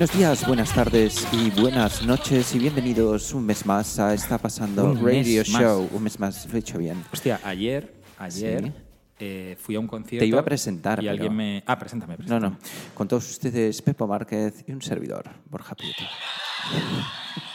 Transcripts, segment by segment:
Buenos días, buenas tardes y buenas noches y bienvenidos un mes más a Está Pasando Un Radio más. Show. Un mes más, lo he hecho bien. Hostia, ayer, ayer Sí. eh, fui a un concierto. Te iba a presentar, Y pero- alguien me. Ah, preséntame, No, preséntame. no. Con todos ustedes, Pepo Márquez y un servidor, Borja Prieto.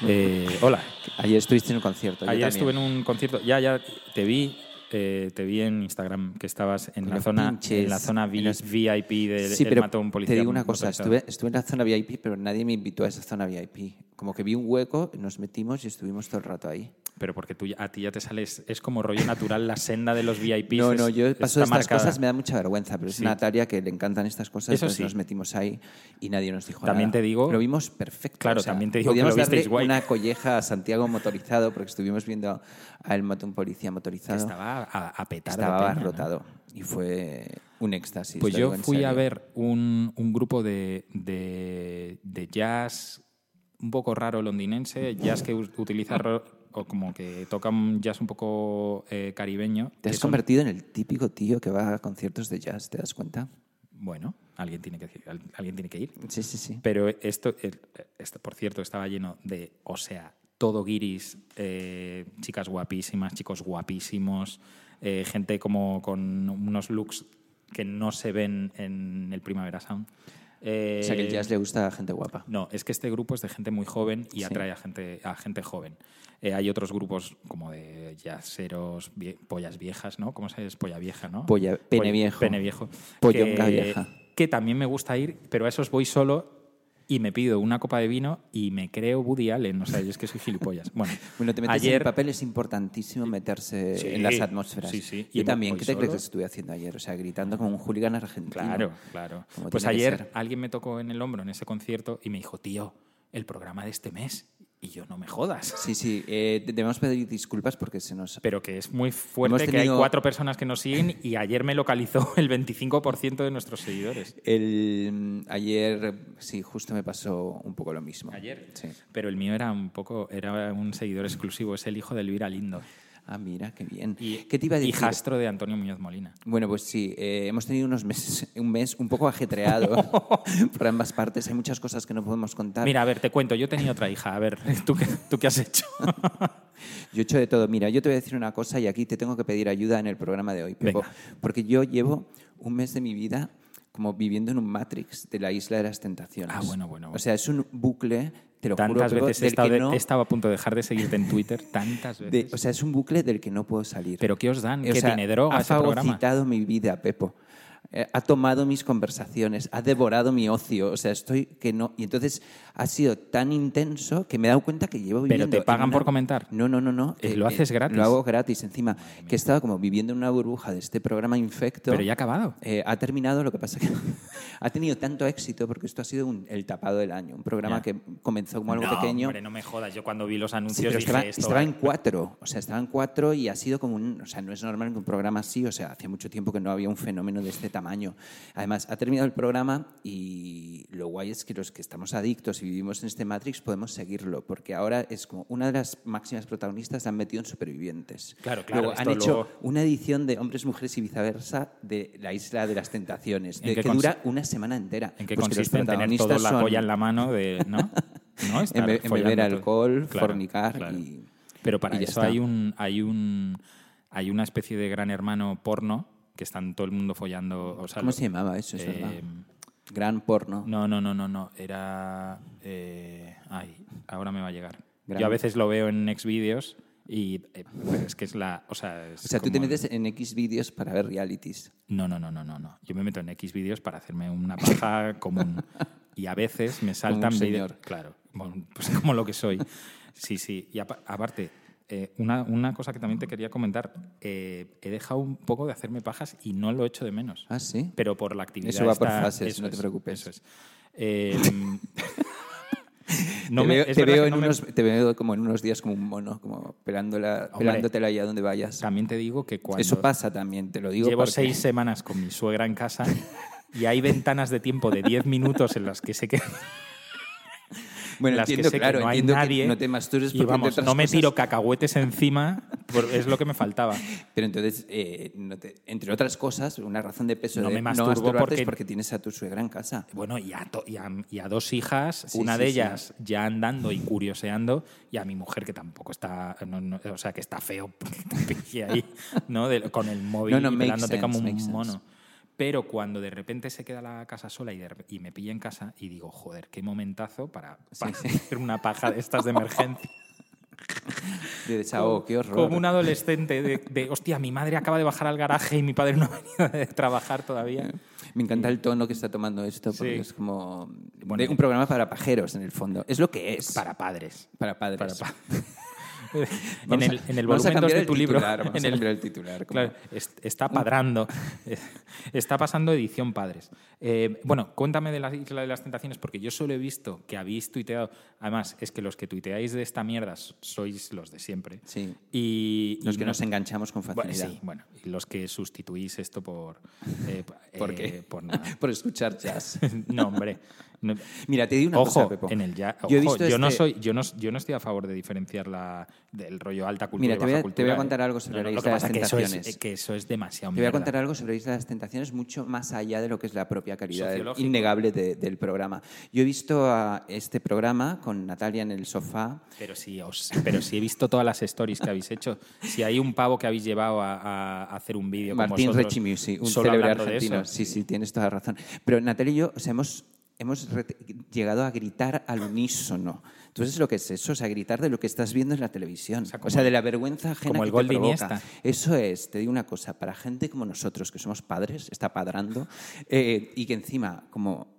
Eh, hola. Ayer estuviste en un concierto. Ayer estuve en un concierto. Ya, ya te vi. Eh, te vi en Instagram que estabas en la zona pinches, en la zona en VIP del Sí, pero mató a un policía. te digo una cosa, estuve, estuve en la zona VIP, pero nadie me invitó a esa zona VIP. Como que vi un hueco, nos metimos y estuvimos todo el rato ahí. Pero porque tú, a ti ya te sales. Es como rollo natural la senda de los VIPs. No, no, yo paso de estas marcada. cosas, me da mucha vergüenza, pero es Sí. Natalia que le encantan estas cosas, Eso entonces sí. nos metimos ahí y nadie nos dijo También nada. te digo- Lo vimos perfecto. Claro, o sea, también te digo que lo visteis darle guay. una colleja a Santiago motorizado porque estuvimos viendo a él mató a un policía Que motorizado. estaba a, a petar. de Estaba abarrotado y fue un éxtasis. Pues yo fui a ver un, un grupo de, de- de jazz un poco raro londinense, jazz que utiliza o como que toca un jazz un poco eh, caribeño. Te has son- convertido en el típico tío que va a conciertos de jazz, ¿te das cuenta? Bueno, alguien tiene que al- alguien tiene que ir. Sí, sí, sí. Pero esto, el- esto, por cierto, estaba lleno de, o sea, todo guiris, eh, chicas guapísimas, chicos guapísimos, eh, gente como con unos looks que no se ven en el Primavera Sound. Eh, o sea que el jazz le gusta a gente guapa. No, es que este grupo es de gente muy joven y Sí. atrae a gente, a gente joven. Eh, hay otros grupos como de jazzeros, vie- pollas viejas, ¿no? ¿Cómo se dice? Polla vieja, ¿no? Polla- pene viejo. Pene viejo. Pollonga que, vieja. Que también me gusta ir, pero a esos voy solo y me pido una copa de vino y me creo Woody Allen. O sea, yo es que soy gilipollas. Bueno, Bueno, te metes en ayer... el papel, es importantísimo meterse Sí, en las atmósferas. sí, sí. Yo Y también, ¿qué te crees que estuve haciendo ayer? O sea, gritando como un hooligan argentino. Claro, claro. Pues ayer alguien me tocó en el hombro en ese concierto y me dijo, tío, el programa de este mes. Y yo, no me jodas. Sí, sí, eh, debemos pedir disculpas porque se nos... Pero que es muy fuerte que hay cuatro personas que nos siguen y ayer me localizó el 25% de nuestros seguidores. El, ayer, sí, justo me pasó un poco lo mismo. Ayer. Sí. Pero el mío era un poco, era un seguidor exclusivo, es el hijo de Elvira Lindo. Ah, mira, qué bien. Y, ¿Qué te iba a decir? Hijastro de Antonio Muñoz Molina. Bueno, pues sí, eh, hemos tenido unos meses, un mes un poco ajetreado por ambas partes. Hay muchas cosas que no podemos contar. Mira, a ver, te cuento, yo tenía otra hija. A ver, ¿tú qué, tú qué has hecho? Yo he hecho de todo. Mira, yo te voy a decir una cosa y aquí te tengo que pedir ayuda en el programa de hoy, Pepo, Venga. porque yo llevo un mes de mi vida como viviendo en un Matrix de la isla de las tentaciones. Ah, bueno, bueno, bueno. O sea, es un bucle, te lo juro, Tantas Pepo, veces he estado, que de- no- he estado a punto de dejar de seguirte en Twitter, tantas de- veces. o sea, es un bucle del que no puedo salir. ¿Pero qué os dan? O ¿Qué sea, tiene droga ha programa? fagocitado mi vida, Pepo. Eh, ha tomado mis conversaciones, ha devorado mi ocio, o sea, estoy que no... Y entonces ha sido tan intenso que me he dado cuenta que llevo ¿Pero viviendo... te pagan una- por comentar? No, no, no, no. Eh, ¿lo haces gratis? Lo hago gratis, encima. Que he estado como viviendo en una burbuja de este programa infecto. Pero ya ha acabado. Eh, ha terminado, lo que pasa que ha tenido tanto éxito porque esto ha sido un- el tapado del año, un programa Ya. que comenzó como algo no, pequeño. hombre, no me jodas. Yo cuando vi los Sí, anuncios pero dije estaba, esto... estaba en cuatro, o sea, estaba en cuatro y ha sido como un, o sea, no es normal que un programa así, o sea, hacía mucho tiempo que no había un fenómeno de este tamaño. Además, ha terminado el programa y lo guay es que los que estamos adictos y vivimos en este Matrix podemos seguirlo, porque ahora es como una de las máximas protagonistas la han metido en Supervivientes. Claro, claro, Luego han hecho luego- una edición de Hombres, Mujeres y Viceversa de La Isla de las Tentaciones, ¿En de- qué que dura una semana entera. ¿En qué Pues consiste en tener protagonistas la son- polla en la mano de... ¿No? ¿No? en, be- beber alcohol, Claro, fornicar claro. y... Pero para y eso hay un, hay un hay una especie de gran hermano porno que están todo el mundo follando. o sea, ¿Cómo lo- se llamaba eso? Es eh, verdad. Gran porno. No, no, no, no, no. Era. eh, ay, ahora me va a llegar. Gran- Yo a veces lo veo en Xvideos Y eh, es que es la. O sea, es O sea, tú te como- metes en X vídeos para ver realities. No, no, no, no, no, no. Yo me meto en X vídeos para hacerme una paja común. Y a veces me saltan un vídeos- señor. Claro, pues como lo que soy. Sí, sí. Y apa- aparte, eh, una, una cosa que también te quería comentar. eh, he dejado un poco de hacerme pajas y no lo echo de menos. Ah, sí. Pero por la actividad. Eso va por fases, eso no te es, preocupes. eso es. Eh, no te, me- veo, es te verdad veo que en no me- unos, te veo como en unos días como un mono, como pelándola, Hombre. pelándotela allá donde vayas. También te digo que cuando. Eso pasa también, te lo digo. Llevo porque- seis semanas con mi suegra en casa y hay ventanas de tiempo de 10 minutos en las que sé que, Bueno, las que entiendo, que claro, no hay nadie. que no te masturbes y porque entre vamos, otras no me cosas- tiro cacahuetes encima, es lo que me faltaba. Pero entonces, eh, no te- entre otras cosas, una razón de peso No de me masturbo masturbarte porque- es porque tienes a tu suegra en casa. Bueno, y a, to- y a- y a dos hijas, Sí, una sí, de sí. ellas ya andando y curioseando, y a mi mujer que tampoco está, no- no- o sea, que está feo, ahí, ¿no? De- con el móvil No, no, como sense, un sense. Pero cuando de repente se queda la casa sola y, de rep- y me pilla en casa y digo, joder, qué momentazo para, para hacer una paja de estas de emergencia. De desahogo, qué horror. Como un adolescente de, de, hostia, mi madre acaba de bajar al garaje y mi padre no ha venido de trabajar todavía. Me encanta el tono que está tomando esto, porque Sí. es como Bueno, un programa para pajeros, en el fondo. Es lo que es. Para padres. Para padres. Para pa- en el, en el volumen 2 cambiar de tu libro. vamos en a el- cambiar el titular, Claro, está padrando. Está pasando edición padres. Eh, bueno, cuéntame de la Isla de las Tentaciones, porque yo solo he visto que habéis tuiteado. Además, es que los que tuiteáis de esta mierda sois los de siempre. Sí. Y, Los y que no- nos enganchamos con Bueno, facilidad. sí, bueno, y los que sustituís esto por. eh, ¿Por eh, qué? Por nada. Por escuchar jazz. no, hombre. No- Mira, te digo una ojo, cosa, Pepo. en el ya, Yo he ojo, visto yo no este- soy, yo no, yo no estoy a favor de diferenciar la del rollo alta cultura Mira, y voy baja a- te voy a contar algo sobre la que de las pasa que eso es- Tentaciones. que eso es demasiado Te voy a mierda. contar algo sobre Isla de las Tentaciones mucho más allá de lo que es la propia calidad innegable de- del programa. Yo he visto a este programa con Natalia en el sofá. Pero sí, os- pero sí he visto todas las stories que habéis hecho. Si hay un pavo que habéis llevado a, a- hacer un vídeo con Martín vosotros, Rechimusi, un célebre argentino. sí, sí, tienes toda la razón. Pero Natalia y yo, o sea, hemos, hemos llegado a gritar al unísono. Entonces, lo que es eso? O sea, gritar de lo que estás viendo en la televisión. O sea, sea, como de la vergüenza ajena como el que gol te de provoca. Eso es, te digo una cosa, para gente como nosotros, que somos padres, está padrando, eh, y que encima, como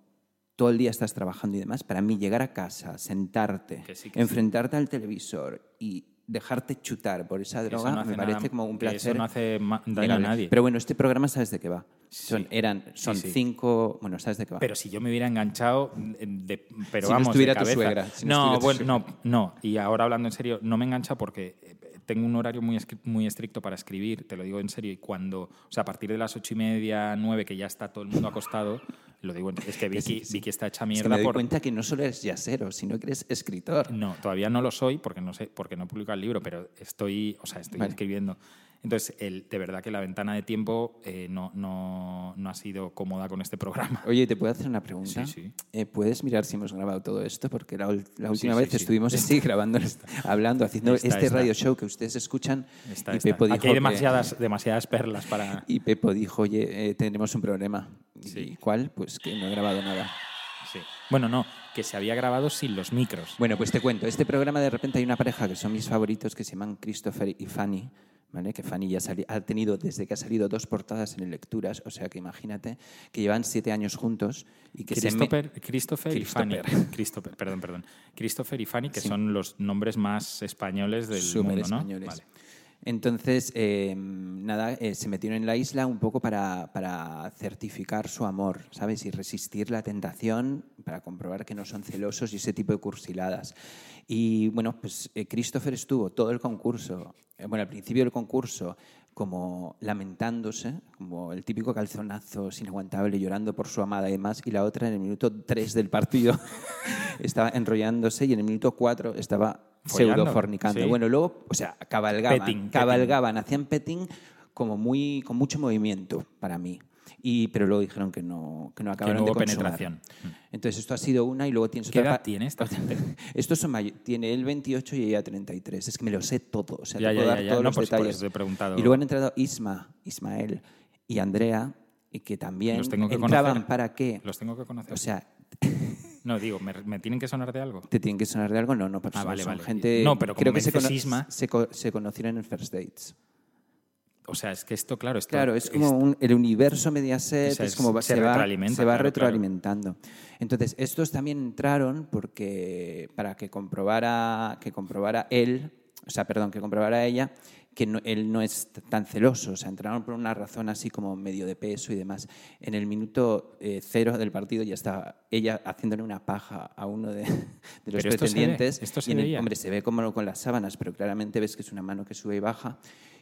todo el día estás trabajando y demás, para mí llegar a casa, sentarte, Que sí, que sí. enfrentarte al televisor y dejarte chutar por esa droga, no me nada- parece como un placer. Eso no hace daño a nadie. Pero bueno, este programa, ¿sabes de qué va? Son, Sí. eran, son sí. cinco. Bueno, ¿sabes de qué va? Pero si yo me hubiera enganchado, de- pero Si no vamos, estuviera de tu suegra, si no no, estuviera tu bueno, no, no. Y ahora hablando en serio, no me engancha porque tengo un horario muy, muy estricto para escribir, te lo digo en serio. Y cuando, o sea, a partir de las ocho y media, nueve, que ya está todo el mundo acostado, lo digo, es que Vicky, Vicky está hecha Es que mierda me doy por. cuenta que no solo eres yacero, sino que eres escritor. No, todavía no lo soy porque no sé, porque no he publicado el libro, pero estoy, o sea, estoy Vale. escribiendo. Entonces, el, de verdad que la ventana de tiempo eh, no, no, no ha sido cómoda con este programa. Oye, ¿te puedo hacer una pregunta? Sí, sí. Eh, ¿Puedes mirar si hemos grabado todo esto? Porque la, la última sí, vez estuvimos así grabando, hablando, haciendo este radio show que ustedes escuchan. Y. Pepo dijo Aquí hay que- demasiadas, demasiadas perlas para... y Pepo dijo, oye, eh, tenemos un problema. Sí. ¿Y cuál? Pues que no he grabado nada. Sí. Bueno, no, que se había grabado sin los micros. Bueno, pues te cuento. Este programa de repente hay una pareja que son mis favoritos que se llaman Christopher y Fanny. ¿Vale? Que Fanny ya ha tenido desde que ha salido dos portadas en lecturas, o sea que imagínate que llevan siete años juntos y que se me- Christopher, Christopher y Fanny. Christopher. Christopher, perdón, perdón. Christopher y Fanny, que son los nombres más españoles del mundo, ¿no? españoles. Vale. Entonces, eh, nada, eh, se metieron en la isla un poco para, para certificar su amor, ¿sabes? Y resistir la tentación para comprobar que no son celosos y ese tipo de cursiladas. Y bueno, pues eh, Christopher estuvo todo el concurso, eh, bueno, al principio del concurso, como lamentándose, como el típico calzonazo inaguantable, llorando por su amada y demás, y la otra en el minuto 3 del partido estaba enrollándose y en el minuto 4 estaba Follando, pseudo fornicando. sí. Bueno, luego, o sea, cabalgaban, Petting, cabalgaban, hacían petting como muy, con mucho movimiento para mí. Y, pero luego dijeron que no, que no acabaron no de hubo consumar. penetración. Entonces esto ha sido una y luego tienes ¿Qué otra edad tiene esta gente? Estos son may- tiene él 28 y ella 33. Es que me lo sé todo. O sea, Ya, te puedo ya, dar ya. todos No, los pues por detalles. he preguntado. Y luego han entrado Isma, Ismael y Andrea, y que también Los tengo que entraban conocer. para qué. Los tengo que conocer. O sea, No, digo, ¿me, me tienen que sonar de algo? ¿Te tienen que sonar de algo? No, no, por Ah, vale, son vale. gente... No, pero como creo que se, cono- Sisma- se, co- se conocieron en First Dates. O sea, es que esto, claro, esto Claro, es como un- el universo Mediaset, O sea, es como va- se se, va, retroalimenta, se va claro, retroalimentando. Entonces, estos también entraron porque para que comprobara, que comprobara él, o sea, perdón, que comprobara ella que no- él no es tan celoso. O sea, entraron por una razón así como medio de peso y demás. En el minuto eh, cero del partido ya estaba ella haciéndole una paja a uno de, de los Pero esto se ve, pretendientes. esto se Y en el- hombre, se ve como con las sábanas, pero claramente ves que es una mano que sube y baja.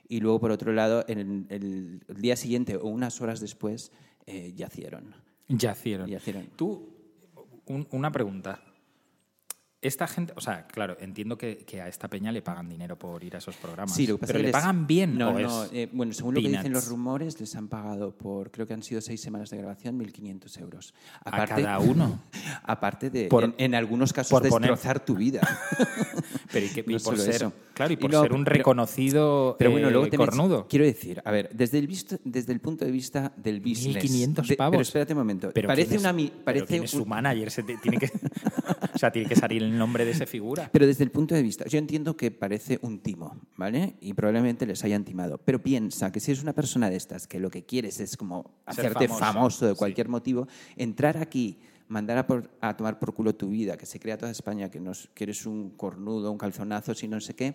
Y luego, por otro lado, en el, el- el día siguiente o unas horas después, eh, yacieron. Yacieron. Yacieron. Tú, un- una pregunta. Esta gente, o sea, claro, entiendo que, que a esta peña le pagan dinero por ir a esos programas. Sí, lo que pasa pero es que le pagan bien No, o no. es eh, bueno, según lo que dicen los rumores, les han pagado por, creo que han sido seis semanas de grabación, 1.500 euros. a cada uno. Aparte de, Por- en, en algunos casos, por poner- destrozar tu vida. Pero y, que- y No por ser, eso. claro, y Y por no, ser un pero- reconocido Pero bueno, eh, luego cornudo. Quiero decir, a ver, desde el, visto, desde el punto de vista del business. 1.500 de- pavos. Pero espérate un momento. Pero parece ¿quién es- una. pero Parece ¿quién es un- su manager? Se te- tiene que, o sea, tiene que salir el nombre de esa figura. Pero desde el punto de vista, yo entiendo que parece un timo, ¿vale? Y probablemente les hayan timado. Pero piensa que si eres una persona de estas que lo que quieres es como Ser hacerte famoso, famoso, de sí. cualquier motivo, entrar aquí, mandar a, por- a tomar por culo tu vida, que se crea toda España, que, nos, que eres un cornudo, un calzonazo, si no sé qué,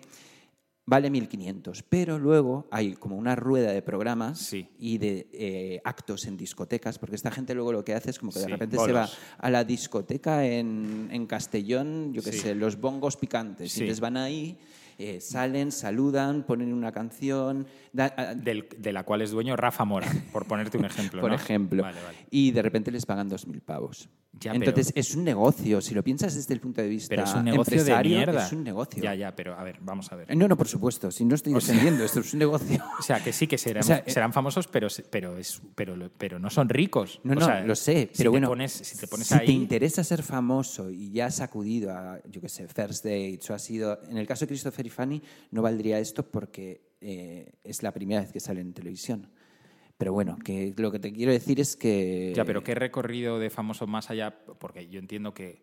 vale 1.500. Pero luego hay como una rueda de programas Sí. y de eh, actos en discotecas, porque esta gente luego lo que hace es como que de Sí, repente se va a la discoteca en, en Castellón, yo qué Sí. sé, los bongos picantes, y les van ahí, eh, salen, saludan, ponen una canción, da- a- Del- de la cual es dueño Rafa Mora, por ponerte un ejemplo. por ¿no? ejemplo, Vale, vale. y de repente les pagan 2.000 pavos. Ya, Entonces pero- es un negocio, si lo piensas desde el punto de vista Pero es un negocio de mierda. es un negocio. Ya, ya, pero a ver, vamos a ver. No, no, por supuesto, si no estoy defendiendo, esto es un negocio. O sea, que sí que serán, O sea, eh, serán famosos, pero, pero, es, pero, pero no son ricos. No, O no, sea, lo sé, si pero te bueno, pones- si te pones si ahí, te interesa ser famoso y ya has acudido a, yo qué sé, First Dates o has sido... En el caso de Christopher y Fanny no valdría esto porque eh, es la primera vez que sale en televisión. Pero bueno, que lo que te quiero decir es que... Ya, pero ¿qué recorrido de famoso más allá? Porque yo entiendo que,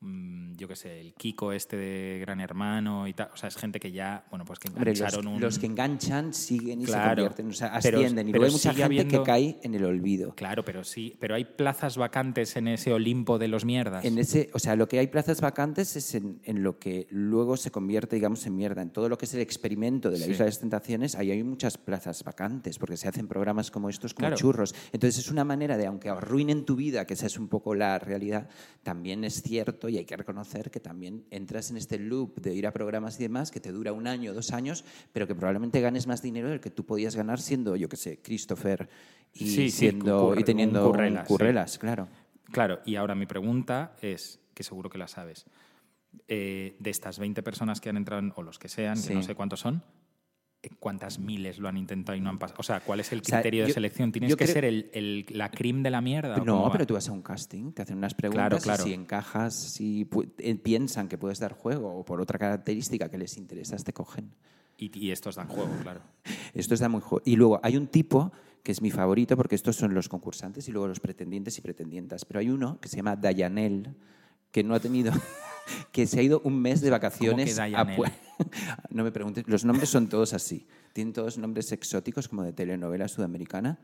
yo qué sé, el Kiko este de Gran Hermano y tal, o sea, es gente que ya, bueno, pues que Hombre, los, engancharon un... los que enganchan siguen y Claro, se convierten, o sea, pero- ascienden. y pero hay mucha gente habiendo- que cae en el olvido. Claro, pero sí, pero hay plazas vacantes en ese Olimpo de los mierdas. En ese, o sea, lo que hay plazas vacantes es en, en lo que luego se convierte, digamos, en mierda. En todo lo que es el experimento de la Sí. Isla de las Tentaciones, ahí hay muchas plazas vacantes, porque se hacen programas como estos como Claro. churros. Entonces es una manera de, aunque arruinen tu vida, que esa es un poco la realidad, también es cierto y hay que reconocer que también entras en este loop de ir a programas y demás, que te dura un año, dos años, pero que probablemente ganes más dinero del que tú podías ganar siendo, yo qué sé, Christopher y, Sí, siendo, y teniendo un currelas, claro. Claro, y ahora mi pregunta es, que seguro que la sabes, eh, de estas 20 personas que han entrado, en- o los que sean, que no sé cuántos son, ¿cuántas miles lo han intentado y no han pasado? O sea, ¿cuál es el O sea, criterio de selección? ¿Tienes que creo- ser el, el- la crim de la mierda? No, pero tú vas a un casting, te hacen unas preguntas Claro, claro. y si encajas, si eh, piensan que puedes dar juego o por otra característica que les interesas, te cogen. Y, y estos dan juego, claro. Esto está muy juego. Y luego hay un tipo que es mi favorito porque estos son los concursantes y luego los pretendientes y pretendientas. Pero hay uno que se llama Dayanel, que no ha tenido, que se ha ido un mes de vacaciones. a no me preguntes, los nombres son todos así. Tienen todos nombres exóticos como de telenovela sudamericana.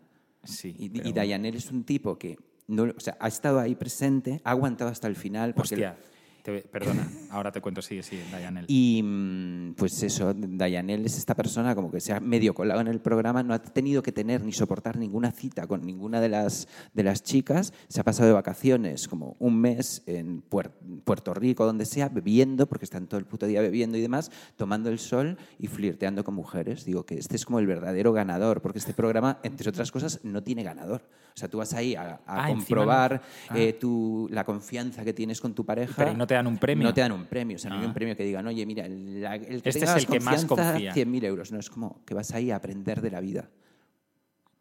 Sí. Y, pero- y Dayanel es un tipo que no, o sea, ha estado ahí presente, ha aguantado hasta el final. Porque Hostia, te- perdona, ahora te cuento, sigue, sigue, Dayanel. y mm, pues eso, Dayanel es esta persona como que se ha medio colado en el programa, no ha tenido que tener ni soportar ninguna cita con ninguna de las, de las chicas, se ha pasado de vacaciones como un mes en Puer- Puerto Rico, donde sea, bebiendo, porque están todo el puto día bebiendo y demás, tomando el sol y flirteando con mujeres. Digo que este es como el verdadero ganador, porque este programa, entre otras cosas, no tiene ganador. O sea, tú vas ahí a, a Ah, encima no. comprobar Ah. eh, tu- la confianza que tienes con tu pareja. Pero ¿y no te dan un premio? No te dan un premio, o sea, no hay Ah. un premio que digan, oye, mira, el, la- el que Este tenga es el que más confía. 100.000 euros. No, es como que vas ahí a aprender de la vida.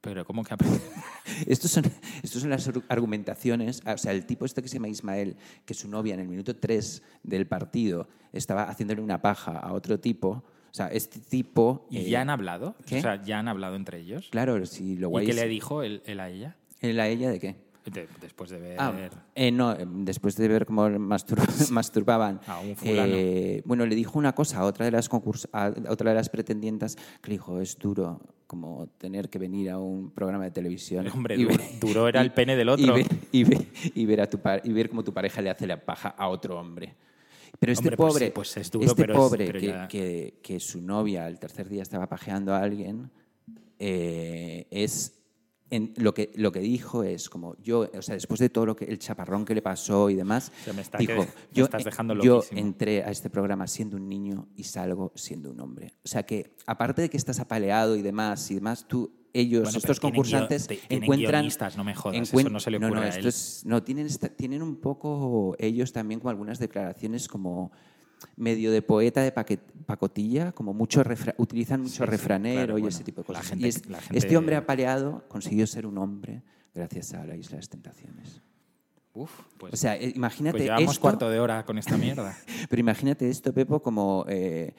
Pero ¿cómo que aprende? Estos son, estos son las ar- argumentaciones. ah, O sea, el tipo este que se llama Ismael, que su novia en el minuto 3 del partido estaba haciéndole una paja a otro tipo. O sea, este tipo... ¿Y eh, ya han hablado? ¿qué? O sea, ¿ya han hablado entre ellos? Claro, si lo ¿Y guay qué es- le dijo él, él a ella? ¿Él a ella de qué? De- después de ver. Ah, eh, no, eh, después de ver cómo mastur- masturbaban. A un fulano. eh, bueno, le dijo una cosa a otra de las a otra de las pretendientas que le dijo, es duro como tener que venir a un programa de televisión. Hombre, y duro- duro era el pene del otro. Y ver, y ver- y ver a tu y ver cómo tu pareja le hace la paja a otro hombre. Pero este Hombre, pues pobre, sí, pues es duro, este pero es- pobre pero que, ya- que- que su novia el tercer día estaba pajeando a alguien, eh, es en- lo, que, lo que dijo es como yo, o sea, después de todo lo que el chaparrón que le pasó y demás, sea, me está dijo, que- me yo, estás dejando yo loquísimo". entré a este programa siendo un niño y salgo siendo un hombre. O sea que, aparte de que estás apaleado y demás, y demás, tú, ellos, Bueno, estos concursantes, guio- encuentran... no me jodas, encuen- eso no se le ocurre a esto él. es- no, tienen, tienen un poco ellos también como algunas declaraciones como medio de poeta de pacotilla, como mucho refra- utilizan mucho Sí, sí, refranero claro, y bueno, ese tipo de la cosas. gente- y es- la gente- este hombre apaleado consiguió ser un hombre gracias a la Isla de las Tentaciones. Uf, pues, O sea, eh, imagínate pues llevamos esto, cuarto de hora con esta mierda. pero imagínate esto, Pepo, como eh,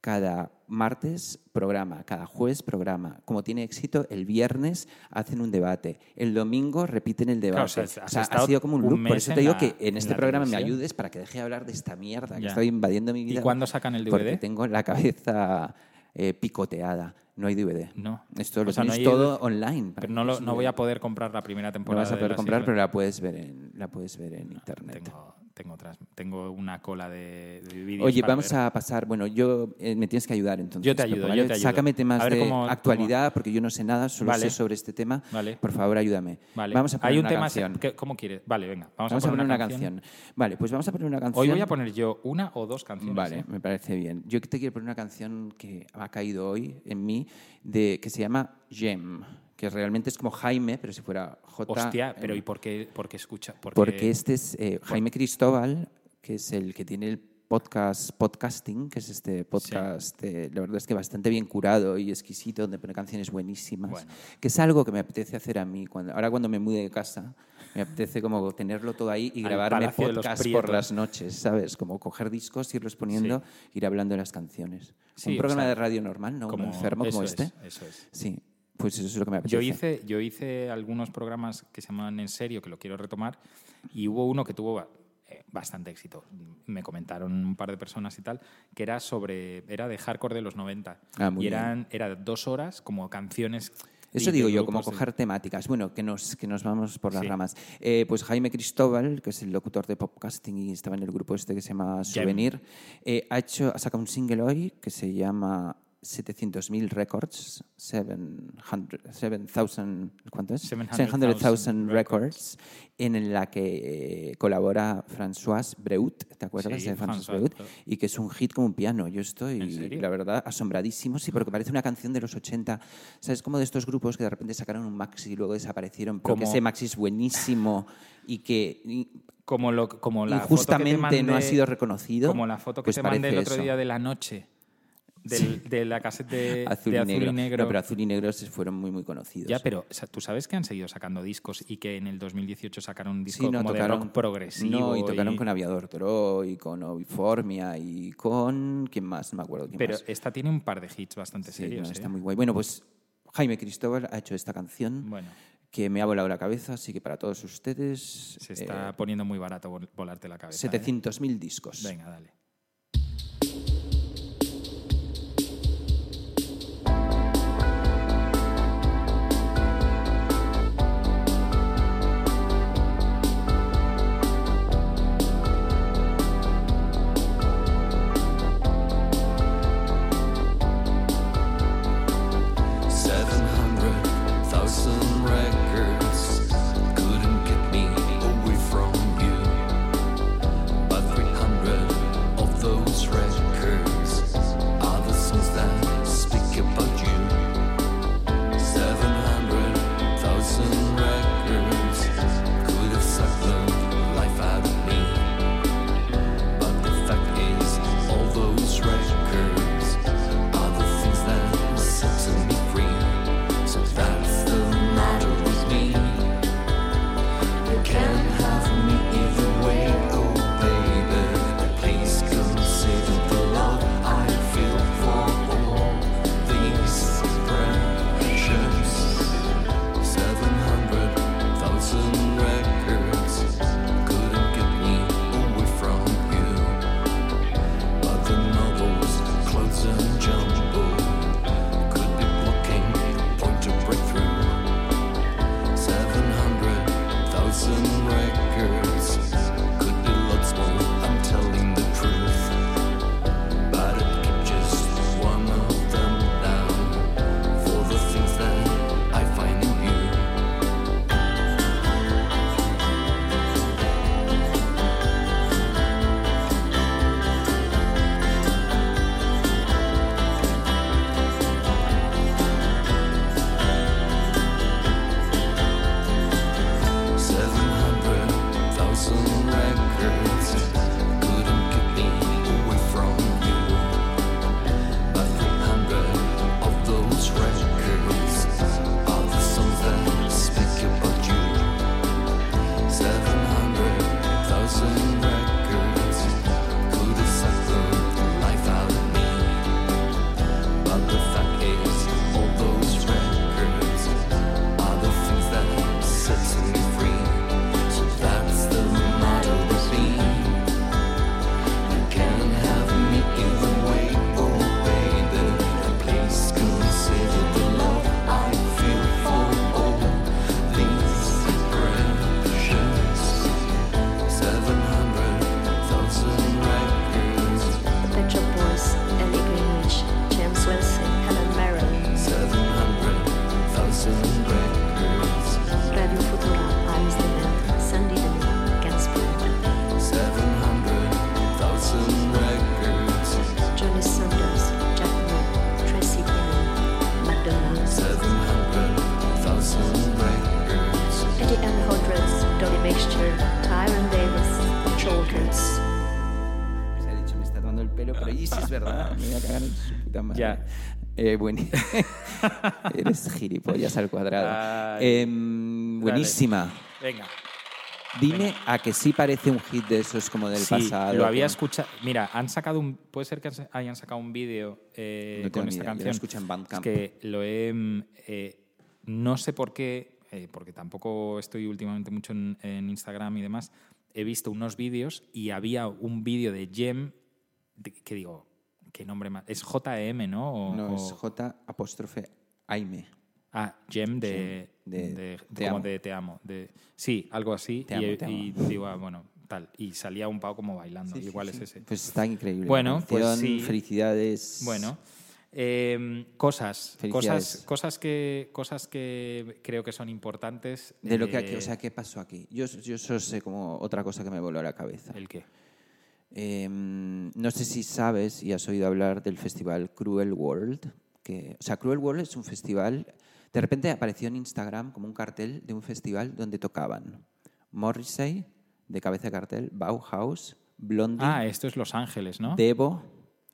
cada martes programa, cada jueves programa. Como tiene éxito, el viernes hacen un debate, el domingo repiten el debate. o sea, has O sea, ha sido como un un loop. Por eso te digo la- que en este programa me ayudes para que deje de hablar de esta mierda que está invadiendo mi ¿Y vida. cuándo sacan el Porque DVD? tengo la cabeza eh, picoteada. No hay DVD. No. Esto lo sea, no hay- todo online. Pero no, lo- no voy a poder comprar la primera No temporada. vas a de poder comprar, pero la puedes ver en, la puedes ver en internet. Tengo, tengo, otras, tengo una cola de, de vídeos Oye, vamos ver. a pasar. Bueno, yo eh, me tienes que ayudar entonces. Yo te ayudo, ¿vale? yo te ayudo. Sácame temas de cómo- actualidad, porque yo no sé nada, solo Vale. sé sobre este tema. Vale. Por favor, ayúdame. Vale. Vamos a poner Hay un una tema. canción. que- ¿Cómo quieres? Vale, venga. Vamos, Vamos a poner una, canción. Vale, pues vamos a poner una canción. Hoy voy a poner yo una o dos canciones. Vale, ¿eh? me parece bien. Yo te quiero poner una canción que ha caído hoy en mí, de, que se llama Gem, que realmente es como Jaime, pero si fuera J. Hostia, eh, pero ¿y por qué, por qué escucha? Porque, Porque este es eh, Jaime Cristóbal, que es el que tiene el podcast Podcasting, que es este podcast, eh, la verdad es que bastante bien curado y exquisito, donde pone canciones buenísimas, Bueno. que es algo que me apetece hacer a mí. Cuando, ahora cuando me mude de casa, me apetece como tenerlo todo ahí y Al grabarme podcast por las noches, ¿sabes? Como coger discos, irlos poniendo, ir hablando de las canciones. Sí, Un o programa sea, de radio normal, ¿no? Como enfermo como es, este. Eso es. Sí, pues eso es lo que me apetece. Yo hice, yo hice algunos programas que se llaman En Serio, que lo quiero retomar, y hubo uno que tuvo eh, bastante éxito. Me comentaron un par de personas y tal, que era sobre, era de hardcore de los 90. Ah, muy y eran, era dos horas como canciones. Eso digo yo, como de- coger temáticas. Bueno, que nos, que nos vamos por las Sí. ramas. Eh, pues Jaime Cristóbal, que es el locutor de podcasting y estaba en el grupo este que se llama Souvenir, eh, ha, hecho, ha sacado un single hoy que se llama 700.000 Records, 700 7,000, ¿cuánto es? 700,000 700,000 Records, en la que eh, colabora François Breut, ¿te acuerdas Sí, de François François Breut? Y que es un hit como un piano. Yo estoy, la verdad, asombradísimo, sí, porque parece una canción de los 80. ¿Sabes? Como de estos grupos que de repente sacaron un maxi y luego desaparecieron, pero que Como- ese maxi es buenísimo y que y- Como, lo, como la foto que te injustamente no ha sido reconocido. Como la foto que pues te mandé el otro eso. día de la noche. Del- De la cassette de Azul, de y, negro. y negro. No, pero azul y negro se fueron muy, muy conocidos. Ya, pero o sea, tú sabes que han seguido sacando discos y que en el 2018 sacaron un disco Sí, no, como tocaron, de rock progresivo. No, y tocaron y- con Aviador Toro y con Oviformia y con... ¿Quién más? No me acuerdo quién Pero más. esta tiene un par de hits bastante Sí, serios. no, ¿eh? está muy guay. Bueno, pues Jaime Cristóbal ha hecho esta canción Bueno, que me ha volado la cabeza, así que para todos ustedes... se está eh, poniendo muy barato vol- volarte la cabeza. ¿eh? 700.000 discos. Venga, dale. Eh, eres gilipollas al cuadrado. Ay. Em, buenísima. Venga. Dime a que sí parece un hit de esos como del Sí, pasado. lo había escuchado. Mira, han sacado un. Puede ser que hayan sacado un vídeo eh, No con esta idea, yo lo canción. escucho en Bandcamp. Es que lo he. mm, eh, no sé por qué, eh, porque tampoco estoy últimamente mucho en, en Instagram y demás. He visto unos vídeos y había un vídeo de Jem que digo, ¿qué nombre más? Es JM, ¿no? O- No, es J apóstrofe Aime. Ah, Gem de, de de- Te como amo. de Te amo. De, sí, algo así. Te y, amo, te amo. y digo, ah, bueno, tal. Y salía un pavo como bailando. Sí, Igual sí. es ese. Pues está increíble. Bueno, pues sí. Felicidades. Bueno, eh, cosas, cosas, cosas que, cosas que creo que son importantes. De lo que eh, aquí, o sea, ¿qué pasó aquí? Yo, yo solo sé como otra cosa que me voló a la cabeza. el qué. Eh, no sé si sabes y has oído hablar del festival Cruel World. Que, o sea, Cruel World es un festival. De repente apareció en Instagram como un cartel de un festival donde tocaban Morrissey, de cabeza de cartel, Bauhaus, Blondie, Ah, esto es Los Ángeles, ¿no? Devo,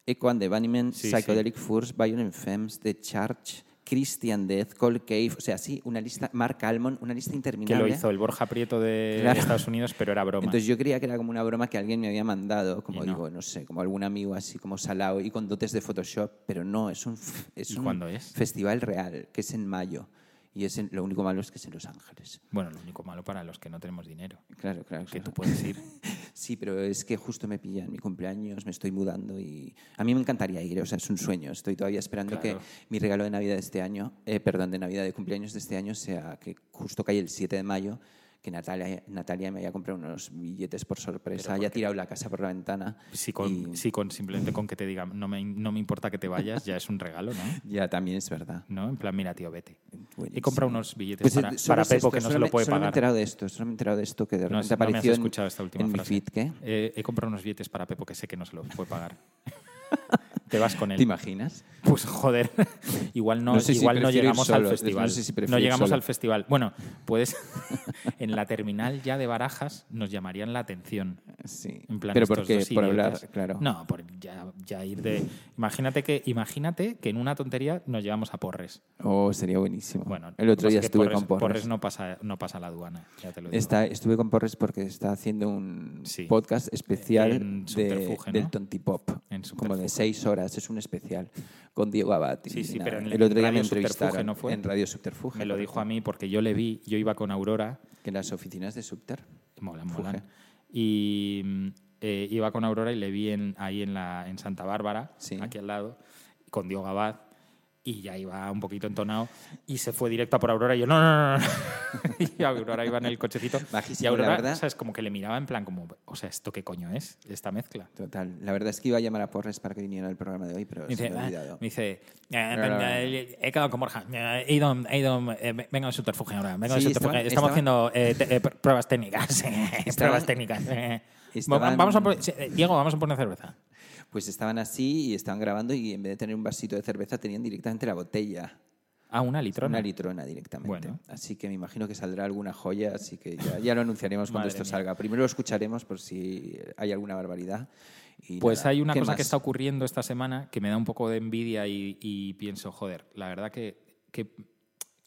Echo and the Bunnymen, Sí, Psychedelic Furs, Violent Femmes, The Church, Christian Death, Cold Cave. O sea, sí, una lista. Mark Almond, una lista que interminable. lo hizo el Borja Prieto de Claro. Estados Unidos, pero era broma. Entonces yo creía que era como una broma que alguien me había mandado, como no. digo, no sé, como algún amigo así como salado y con dotes de Photoshop, pero no, es un, es ¿Y un es? festival real, que es en mayo. Y es en- lo único malo es que es en Los Ángeles. Bueno, lo único malo para los que no tenemos dinero. Claro, claro. Que claro. tú puedes ir. Sí, pero es que justo me pilla en mi cumpleaños, me estoy mudando y a mí me encantaría ir, o sea, es un sueño. Estoy todavía esperando Claro. que mi regalo de Navidad de este año, eh, perdón, de Navidad de cumpleaños de este año sea que justo cae el 7 de mayo, que Natalia, Natalia me haya comprado unos billetes por sorpresa, haya tirado la casa por la ventana. Si con, y- si con simplemente con que te diga no me, no me importa que te vayas, ya es un regalo, ¿no? Ya, también es verdad. ¿No? En plan, mira, tío, vete. Buenísimo. He comprado unos billetes Pues, eh, para, para Pepo esto, que no se lo puede solo me he pagar. enterado de esto, solo me he enterado de esto que de No, repente es- no me has apareció escuchado esta última en mi frase. feed, ¿qué? Eh, he comprado unos billetes para Pepo que sé que no se los puede pagar. Te vas con él. ¿Te imaginas? Pues joder, igual no, No sé si igual no llegamos solo, al no festival. sé si no llegamos solo. al festival. Bueno, puedes en la terminal ya de Barajas nos llamarían la atención. Sí. En plan, pero estos porque dos por hablar, claro. No, por ya, ya ir de. Imagínate que, imagínate que en una tontería nos llevamos a Porres. Oh, sería buenísimo. Bueno, el otro pasa día estuve Porres, con Porres. Porres no pasa, no pasa la aduana, ya te lo digo. Está, estuve con Porres porque está haciendo un Sí. podcast especial de, ¿no? del Tontipop. Como de seis horas, es un especial con Diego Abad. y Sí, sí, pero en el otro día me Radio Subterfuge, entrevistaron ¿no fue? en Radio Subterfuge. Me lo dijo a mí porque yo le vi, yo iba con Aurora, Que en las oficinas de Subter. molan, Fuge. molan. Y eh, iba con Aurora y le vi en, ahí en, la, en Santa Bárbara, Sí. aquí al lado, con Diego Abad. Y ya iba un poquito entonado y se fue directo a por Aurora y yo, no, no, no, no. y Aurora iba en el cochecito. Majísimo, y Aurora, la verdad. ¿sabes? Como que le miraba en plan como, o sea, ¿esto qué coño es? Esta mezcla. Total. La verdad es que iba a llamar a Porres para que viniera al programa de hoy, pero Me se dice, me ha ah, olvidado. me dice, eh, No, no, no. eh, he quedado con Borja, eh, he ido, he ido eh, venga al subterfugio ahora, venga al Sí, subterfugio. estaban- Estamos estaban- haciendo eh, te- pr- pruebas técnicas, pruebas técnicas. Estaban- Vamos a eh, Diego, vamos a poner cerveza. Pues estaban así y estaban grabando y en vez de tener un vasito de cerveza tenían directamente la botella. Ah, una litrona. Una litrona directamente. Bueno. Así que me imagino que saldrá alguna joya, así que ya, ya lo anunciaremos cuando esto mía. salga. Primero lo escucharemos por si hay alguna barbaridad. y Pues nada. hay una ¿Qué cosa más? que está ocurriendo esta semana que me da un poco de envidia y, y pienso, joder, la verdad que, que,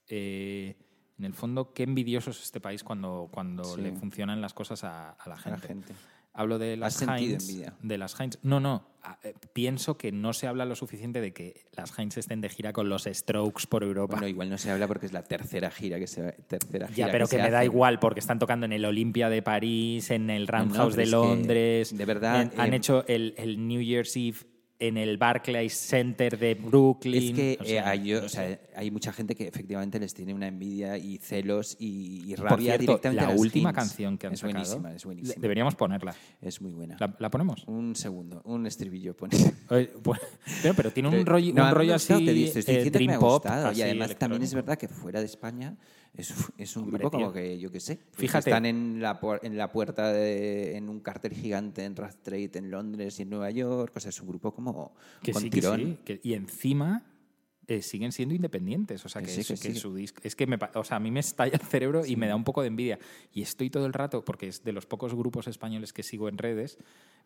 eh, en el fondo, qué envidioso es este país cuando, cuando Sí. le funcionan las cosas a, a la A gente. la gente. Hablo de las Heinz. envidia? De las Heinz. No, no. a- eh, pienso que no se habla lo suficiente de que las Heinz estén de gira con los Strokes por Europa. Bueno, igual no se habla porque es la tercera gira que se tercera ya, gira pero que, me da igual porque están tocando en el Olympia de París, en el No, no, Roundhouse de Londres. de verdad, han eh, hecho el, el New Year's Eve en el Barclays Center de Brooklyn. Es que O eh, sea, hay, o sea, hay mucha gente que efectivamente les tiene una envidia y celos y, y Por rabia cierto, directamente la a las última canción que han es sacado. buenísima, es buenísima. Deberíamos ponerla. Es muy buena. ¿La, la ponemos? Un segundo, un estribillo. Eh, pues- pero, pero tiene un rollo, no, un rollo ha así, te te estoy eh, diciendo que me dream ha pop. gustado. así y además también es verdad que fuera de España es, es un Hombre, grupo como tío. que, yo qué sé, pues Fíjate. están en la, en la puerta, de, en un cartel gigante en Rathtrade en Londres y en Nueva York. O sea, es un grupo como Que con sí, que tirón. sí, que- y encima eh, siguen siendo independientes. O sea, Que sí, es, que su disco. Es que me, o sea, a mí me estalla el cerebro y me da un poco de envidia. Y estoy todo el rato, porque es de los pocos grupos españoles que sigo en redes,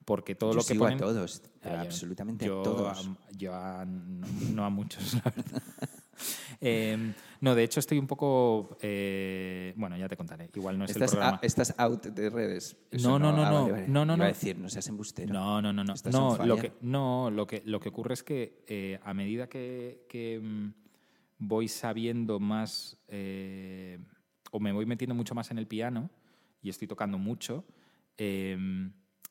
porque todo Yo lo que sigo ponen. a todos, Ah, yo- absolutamente yo a todos. a- yo a- no, no a muchos, la verdad. Eh, no, de hecho estoy un poco... eh, bueno, ya te contaré. Igual no es el Estás, programa. a- estás out de redes. No, no, no, no, vale. no, no, Iba a no. decir, no seas embustero. No, no, no, no. No, on lo que, no lo, que, lo que ocurre es que eh, a medida que, que, mm, voy sabiendo más eh, o me voy metiendo mucho más en el piano y estoy tocando mucho, eh,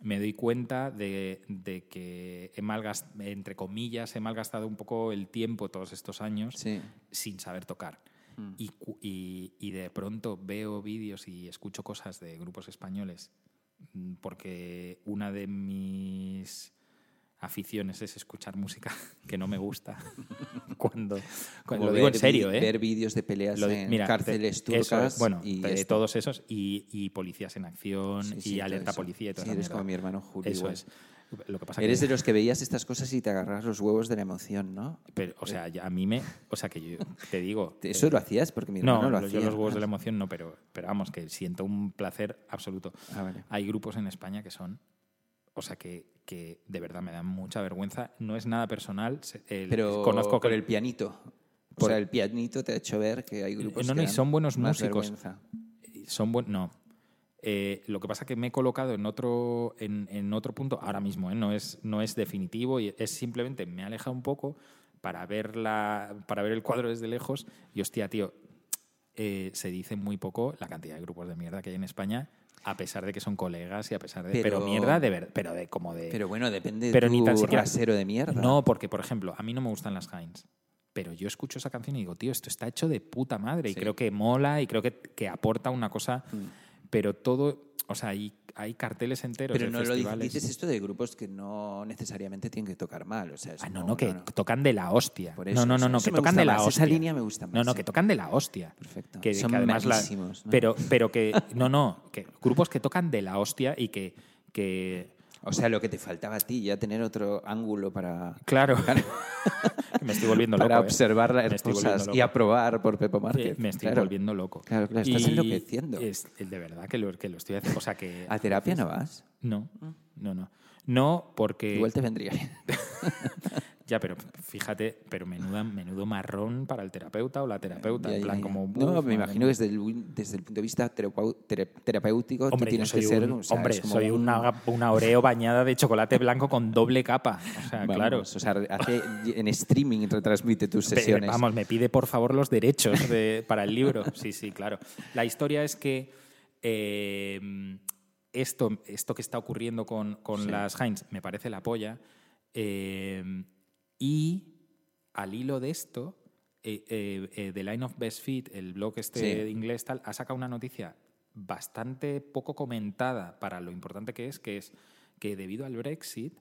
me doy cuenta de, de que he malgastado, entre comillas, he malgastado un poco el tiempo todos estos años Sí. sin saber tocar. Mm. Y- y de pronto veo vídeos y escucho cosas de grupos españoles mm, porque una de mis aficiones es escuchar música que no me gusta. cuando, lo digo en serio, ¿eh? Ver vídeos de peleas Lo de- en mira, cárceles turcas. bueno, y todos esos y, y policías en acción Sí, sí, y todo alerta policía y toda Sí, eres como mi hermano Julio. Eso igual. es. Lo que pasa Eres que, de los que veías estas cosas y te agarras los huevos de la emoción, ¿no? pero, o sea, ya a mí me, o sea, que yo te digo, Eso eh, lo hacías porque mi hermano no, lo hacía. yo los huevos de la emoción no, pero, pero vamos, que siento un placer absoluto. Ah, vale. Hay grupos en España que son, o sea, que, que de verdad me dan mucha vergüenza. No es nada personal. el- Pero conozco que por el pianito. O sea, el pianito te ha hecho ver que hay grupos No, que no, y son buenos músicos. vergüenza. son buenos. No. Eh, lo que pasa que me he colocado en otro, en, en otro punto ahora mismo, ¿eh? no, es, no es definitivo y es simplemente me he alejado un poco para ver, la, para ver el cuadro desde lejos y hostia, tío, eh, se dice muy poco la cantidad de grupos de mierda que hay en España, a pesar de que son colegas y a pesar de... Pero, Pero- mierda de ver, pero de como de... Pero bueno, depende de Pero tu ni tan siquiera- rasero de mierda. No, porque, por ejemplo, a mí no me gustan las Heinz. Pero yo escucho esa canción y digo, tío, esto está hecho de puta madre. Y creo que mola y creo que, que aporta una cosa. Mm. Pero todo. O sea, hay, hay carteles enteros Pero de no lo dices esto de grupos que no necesariamente tienen que tocar mal. O sea, Ah, no, no, que tocan de la hostia. Por no, eso, no, no, no, que tocan de la más, hostia. esa línea me gusta No, más, no, sí. que tocan de la hostia. Perfecto. Que, Son que además la- ¿no? Pero, pero que. No, no, que grupos que tocan de la hostia y que. que O sea, lo que te faltaba a ti, ya tener otro ángulo para, claro. me estoy volviendo loco. para ¿eh? observar las cosas y aprobar por Pepo Eh, Márquez. Me estoy Claro. volviendo loco. Claro, claro, estás Y enloqueciendo. es- de verdad que lo, que lo estoy haciendo. O sea que. ¿A terapia no vas? No, no, no. No, porque. Igual te vendría bien. Ya, pero fíjate, pero menuda, menudo marrón para el terapeuta o la terapeuta. Ya, en plan, ya. como. No, "Buf, me imagino mía". que desde el, desde el punto de vista terapéutico tú Hombre, yo tienes que ser. un- o sea, hombre, como soy un- una, una Oreo bañada de chocolate blanco con doble capa. O sea, vamos, claro. O sea, hace, en streaming retransmite tus sesiones. Vamos, me pide por favor los derechos de- para el libro. Sí, sí, claro. La historia es que eh, esto, esto que está ocurriendo con, con Sí. las Heinz me parece la polla. eh, y al hilo de esto, eh, eh, eh, The Line of Best Fit, el blog este Sí. de inglés, tal, ha sacado una noticia bastante poco comentada para lo importante que es, que es que debido al Brexit,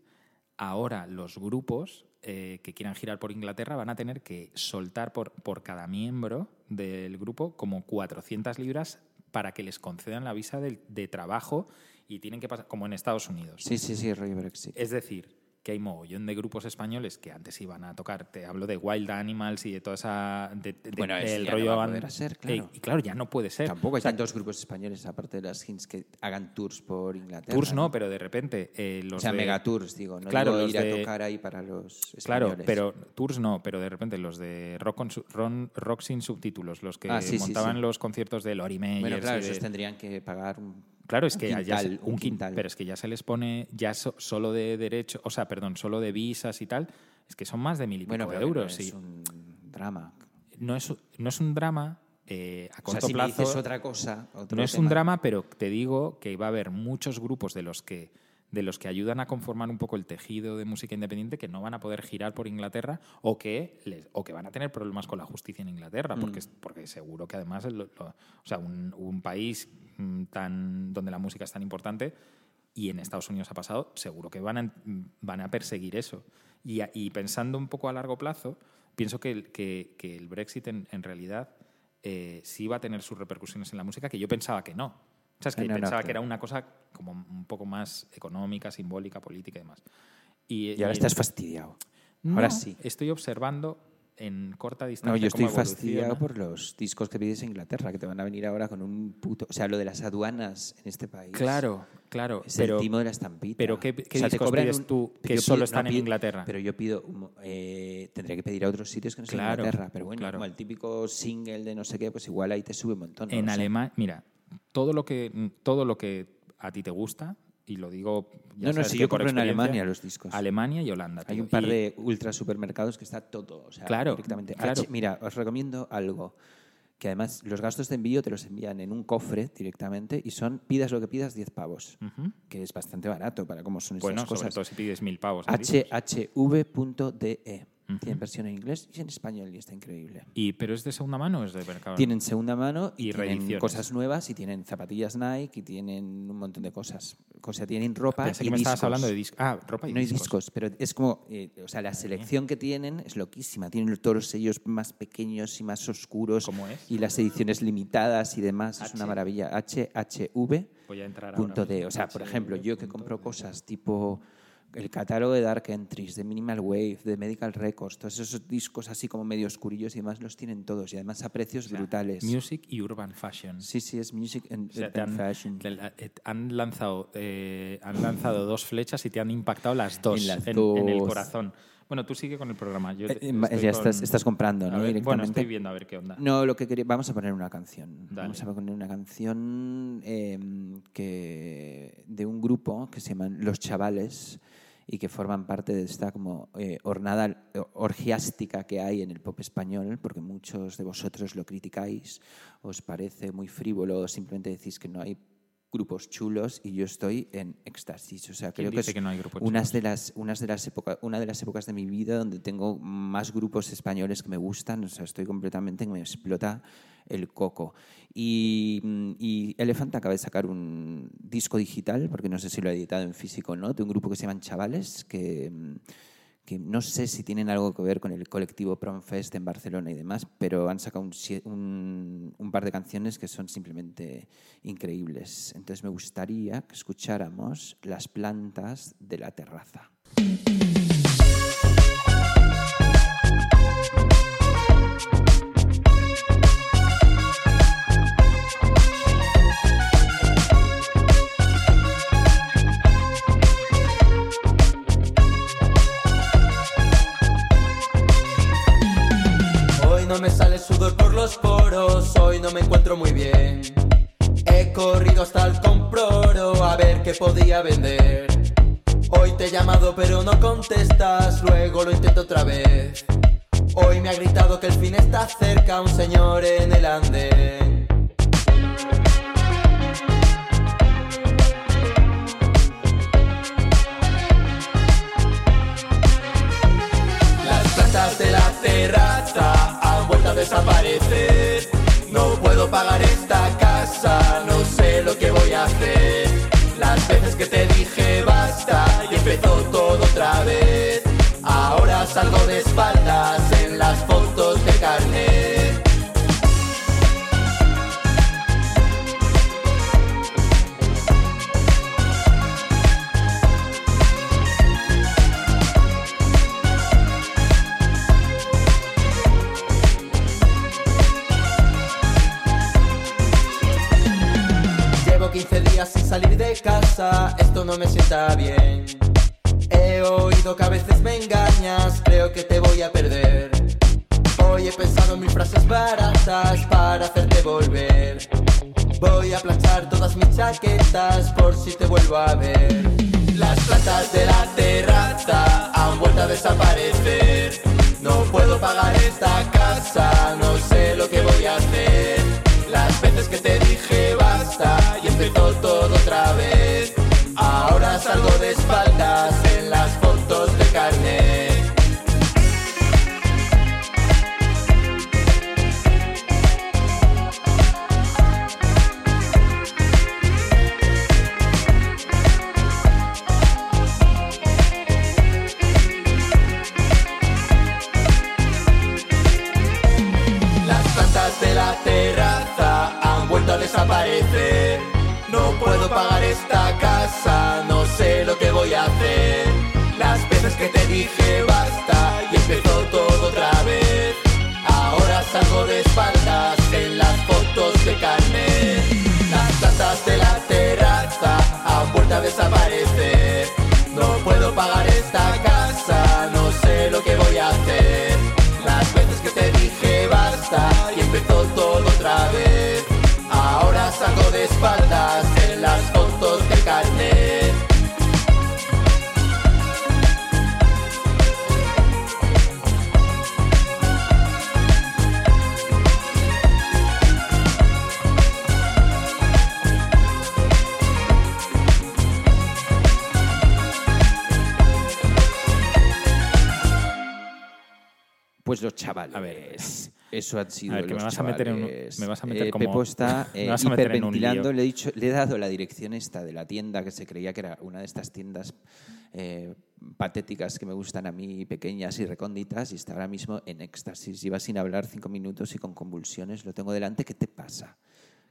ahora los grupos eh, que quieran girar por Inglaterra van a tener que soltar por, por cada miembro del grupo como 400 libras para que les concedan la visa de, de trabajo y tienen que pasar, como en Estados Unidos. Sí, sí, sí, rollo Brexit. Es decir, que hay mogollón de grupos españoles que antes iban a tocar, te hablo de Wild Animals y de toda esa... de- de- Bueno, del ya no rollo va a poder ser, claro. y claro, ya no puede ser. Tampoco hay tantos grupos españoles, aparte de las hints, que hagan tours por Inglaterra. Tours no, pero de repente eh, los O sea, de- megatours, digo. No Claro, digo los ir de- a tocar ahí para los Claro, españoles. pero tours no, pero de repente los de rock, con su- ron- rock sin subtítulos, los que Ah, sí, montaban sí. los conciertos de Lori Meyers Bueno, claro, de- esos tendrían que pagar un. Claro, es un que ya quintal, se- un un quin- quintal. pero es que ya se les pone ya so- solo de derecho, o sea, perdón, solo de visas y tal, es que son más de mil y Bueno, pico pero euros. no es un drama. no, es, no es un drama eh, a O sea, corto si me plazo. dices otra cosa. no es un tema- drama, pero te digo que va a haber muchos grupos de los que de los que ayudan a conformar un poco el tejido de música independiente que no van a poder girar por Inglaterra o que les- o que van a tener problemas con la justicia en Inglaterra Mm. porque es- porque seguro que además lo- lo- o sea un, un país mm, tan donde la música es tan importante y en Estados Unidos ha pasado seguro que van a, van a perseguir eso y, pensando un poco a largo plazo pienso que el, que, que el Brexit en, en realidad eh, sí va a tener sus repercusiones en la música que yo pensaba que no. O sea, es que No, no, pensaba que era una cosa como un poco más económica, simbólica, política y demás. Y, Y ahora y- estás fastidiado. No, Ahora sí. Estoy observando en corta distancia. No, yo estoy fastidiado por los discos que pides en Inglaterra, que te van a venir ahora con un puto... O sea, lo de las aduanas en este país. Claro, claro. Es pero, el timo de la estampita. pero ¿qué- qué O sea, te discos cobran pides un- tú que solo pido- están en pido- Inglaterra? Pero yo pido... eh, tendría que pedir a otros sitios que no sean Claro, Inglaterra. Pero bueno, claro. como el típico single de no sé qué, pues igual ahí te sube un montón. no en lo sé. Alemania, mira, todo lo que todo lo que a ti te gusta y lo digo ya No, no, si yo compro en Alemania los discos. Alemania y Holanda. Hay tío. un par Y- de ultra supermercados que está todo. O sea, Claro, directamente. claro. H- mira, os recomiendo algo. Que además los gastos de envío te los envían en un cofre directamente y son, pidas lo que pidas, 10 pavos. Que es bastante barato para cómo son Bueno, estas sobre cosas. todo si pides mil pavos. en discos. Tienen versión en inglés y en español y está increíble. Y, ¿Pero es de segunda mano o es de mercado? Tienen segunda mano y, Y tienen cosas nuevas y tienen zapatillas Nike y tienen un montón de cosas. O sea, tienen ropa Pensé y que me estabas discos. hablando de discos. Ah, ropa y no hay discos. discos, pero es como, eh, o sea, la selección que tienen es loquísima. Tienen todos los sellos más pequeños y más oscuros. ¿Cómo es? Y las ediciones limitadas y demás. Es una maravilla. HHV. Voy a entrar punto D. O sea, por ejemplo, yo que compro cosas tipo el catálogo de Dark Entries, de Minimal Wave, de Medical Records, todos esos discos así como medio oscurillos y demás los tienen todos y además a precios O sea, brutales. Music y Urban Fashion. Sí, sí, es Music and, O sea, and te han, Fashion. te eh, han lanzado, eh, han lanzado dos flechas y te han impactado las dos En las en, en el corazón. Bueno, tú sigue con el programa. Yo Eh, ya con- estás, comprando, ¿no? ver, bueno, estoy viendo a ver qué onda. No, lo que quería. Vamos a poner una canción. Dale. Vamos a poner una canción eh, que de un grupo que se llaman Los Chavales y que forman parte de esta como eh, hornada eh, orgiástica que hay en el pop español, porque muchos de vosotros lo criticáis, os parece muy frívolo, simplemente decís que no hay grupos chulos y yo estoy en éxtasis. O sea, ¿Quién creo que es que no hay grupos unas de las, unas de las época- una de las épocas de mi vida donde tengo más grupos españoles que me gustan. O sea, estoy completamente, me explota el coco. Y, mm, y Elephant acaba de sacar un disco digital, porque no sé si lo ha editado en físico o no, de un grupo que se llaman Chavales, que, mm, que no sé si tienen algo que ver con el colectivo Promfest en Barcelona y demás, pero han sacado un, un par de canciones que son simplemente increíbles. Entonces me gustaría que escucháramos Las plantas de la terraza. No me encuentro muy bien. He corrido hasta el comproro a ver qué podía vender. Hoy te he llamado pero no contestas, luego lo intento otra vez. Hoy me ha gritado que el fin está cerca, un señor en el andén. Pagar esta casa, no sé lo que voy a hacer. Las veces que te dije basta esto no me sienta bien. He oído que a veces me engañas, creo que te voy a perder. Hoy he pensado en mil frases baratas para hacerte volver. Voy a planchar todas mis chaquetas por si te vuelvo a ver. Las plantas de la terraza han vuelto a desaparecer. No puedo pagar esta casa, no sé lo que voy a hacer. Las veces que te dije basta y empezó todo otra vez. Salgo de espaldas en las fotos de carnet. Eso han sido A ver, que me vas a meter en un- chavales. me vas a meter Eh, como- Pepo está eh, hiperventilando. Le he, dicho, le he dado la dirección esta de la tienda que se creía que era una de estas tiendas eh, patéticas que me gustan a mí, pequeñas y recónditas, y está ahora mismo en éxtasis. Lleva sin hablar cinco minutos y con convulsiones. Lo tengo delante. ¿Qué te pasa?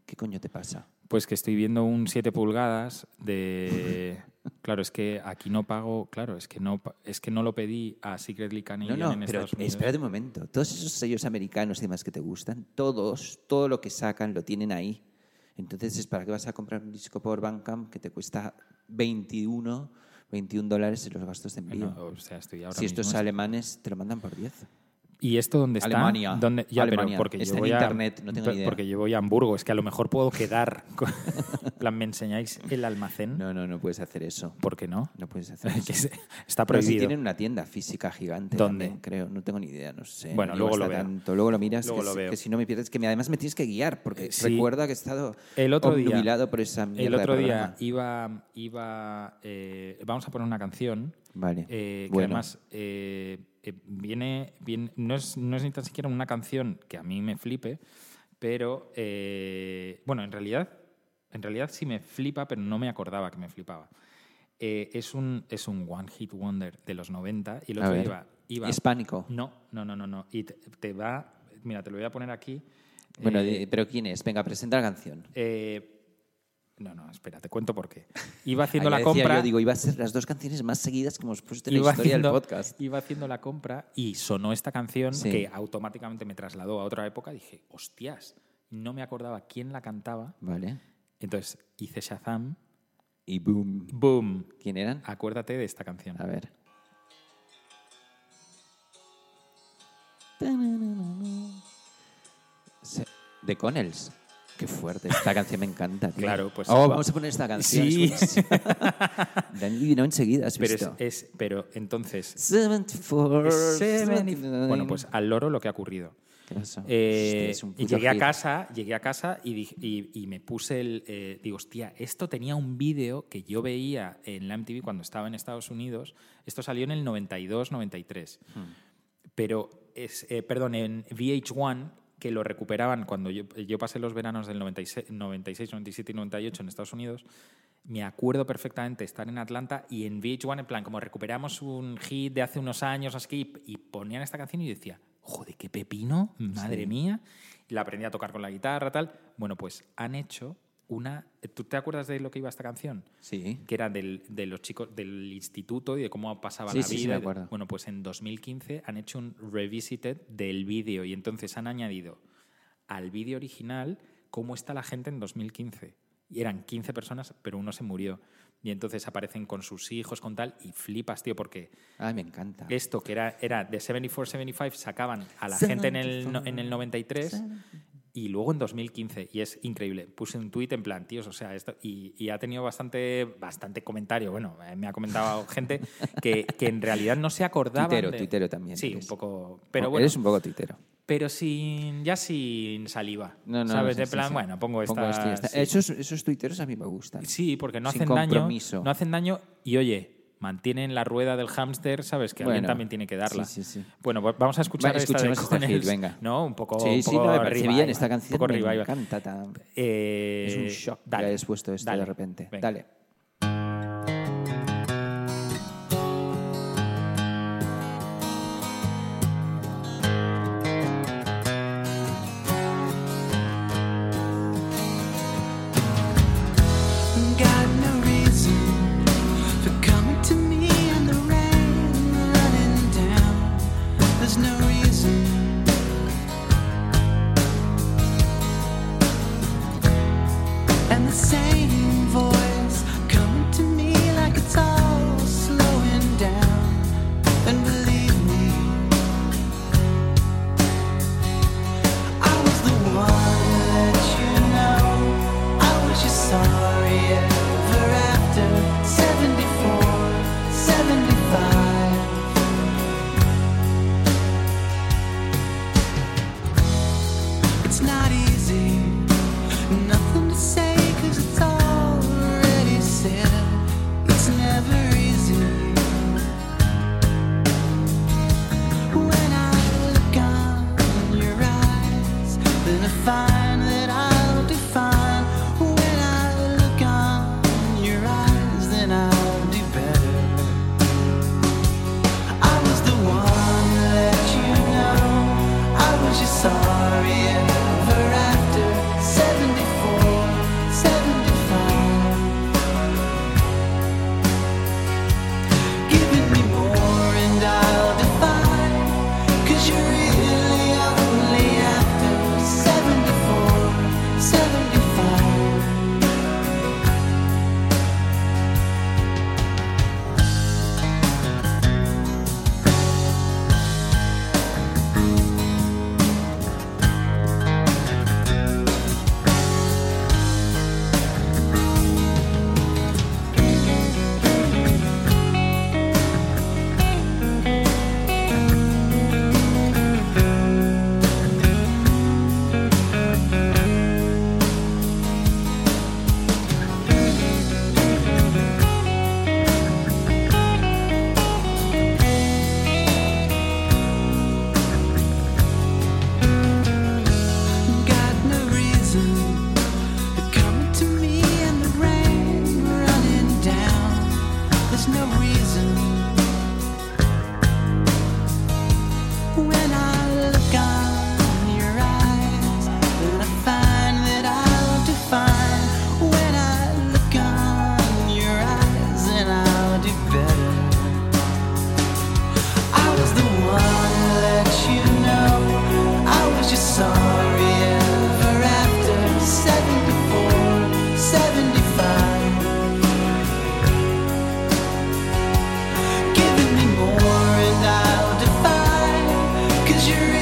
¿Qué coño te pasa? Pues que estoy viendo un 7 pulgadas de... Claro, es que aquí no pago... Claro, es que no, es que no lo pedí a Secretly No, Canadian no, en pero Estados Unidos. espérate un momento. Todos esos sellos americanos y demás que te gustan, todos, todo lo que sacan lo tienen ahí. Entonces, ¿para qué vas a comprar un disco por Bandcamp que te cuesta 21, 21 dólares en los gastos de envío? No, o sea, estoy ahora si estos alemanes te lo mandan por 10. ¿Y esto dónde está? Alemania. ¿Dónde? Ya, pero Alemania. porque Está yo en a- internet, no tengo ni idea. Porque yo voy a Hamburgo, es que a lo mejor puedo quedar. con- en plan, ¿me enseñáis el almacén? No, no, no puedes hacer eso. ¿Por qué no? No puedes hacer eso. está Pero sí prohibido. tienen una tienda física gigante. ¿Dónde? también, creo, no tengo ni idea, no sé. Bueno, no luego lo veo. tanto. Luego lo miras, Luego que, lo si- veo. que si no me pierdes, que además me tienes que guiar, porque Eh, sí. recuerda que he estado El otro día- por esa mierda El de otro día iba, iba eh, vamos a poner una canción Vale, eh, que bueno. además eh, viene, viene no, es, no es ni tan siquiera una canción que a mí me flipe, pero eh, bueno, en realidad, en realidad sí me flipa, pero no me acordaba que me flipaba. Eh, es, un, es un One Hit Wonder de los 90 y el otro iba, iba... Hispánico. No, no, no, no, no. Y te, te va... Mira, te lo voy a poner aquí. Bueno, Eh, pero ¿quién es? Venga, presenta la canción. eh, no, no, espera, te cuento por qué. Iba haciendo la compra. Yo digo, iba a ser las dos canciones más seguidas que hemos puesto en la historia haciendo, del podcast. iba haciendo la compra y sonó esta canción Sí. que automáticamente me trasladó a otra época. Dije, hostias, no me acordaba quién la cantaba. Vale. Entonces hice Shazam. Y boom. ¡Boom! ¿Quién eran? Acuérdate de esta canción. A ver. The Connells. Qué fuerte. Esta canción me encanta. tío. Claro, pues- Oh, vamos a poner esta canción. es Sí. han adivinado enseguida, ¿has Pero, es, visto? es- pero entonces. 74, Bueno, pues al loro lo que ha ocurrido. Eh, Hostia, es y llegué a casa, llegué a casa y, dije- y, y me puse el. eh, digo, hostia, esto tenía un vídeo que yo veía en la MTV cuando estaba en Estados Unidos. Esto salió en el 92, 93. Pero, es, eh, perdón, en VH1, que lo recuperaban cuando yo, yo pasé los veranos del 96, 96, 97 y 98 en Estados Unidos. Me acuerdo perfectamente estar en Atlanta y en VH1, en plan, como recuperamos un hit de hace unos años, así, y ponían esta canción y yo decía, joder, qué pepino, madre mía. Y la aprendí a tocar con la guitarra, tal. Bueno, pues han hecho una. ¿Tú te acuerdas de lo que iba esta canción? Sí. que era del, de los chicos del instituto y de cómo pasaba Sí, la sí, sí, vida. me acuerdo. Bueno, pues en 2015 han hecho un revisited del vídeo y entonces han añadido al vídeo original cómo está la gente en 2015. Y eran 15 personas, pero uno se murió. Y entonces aparecen con sus hijos, con tal, y flipas, tío, porque Ay, me encanta. esto que era, era de 74-75 sacaban a la gente en el, en el 93 y luego en 2015. Y es increíble. Puse un tuit en plan, tíos, o sea, esto. Y, y ha tenido bastante, bastante comentario. Bueno, eh, me ha comentado gente que, que en realidad no se acordaban. Tuitero, de- tuitero también Sí, eres. un poco. Pero Oh, bueno. Eres un poco titero. Pero sin, ya sin saliva. No, no, ¿Sabes? de sí, plan, sí. bueno, pongo esta. esto está. sí. Esos, esos tuiteros a mí me gustan. Sí, porque no Sin hacen daño. No hacen daño y oye, mantienen la rueda del hámster, ¿sabes? Que alguien Bueno, también tiene que darla. sí, sí, sí. Bueno, pues vamos a escuchar Vale, esta de este Connells. hit, venga. No, un poco. Sí, un sí, poco no, me parece revival, bien esta un canción. poco me revival. encanta. tan- Eh, Es un shock dale, que hayas puesto esto dale, de repente. venga. Dale. Treasure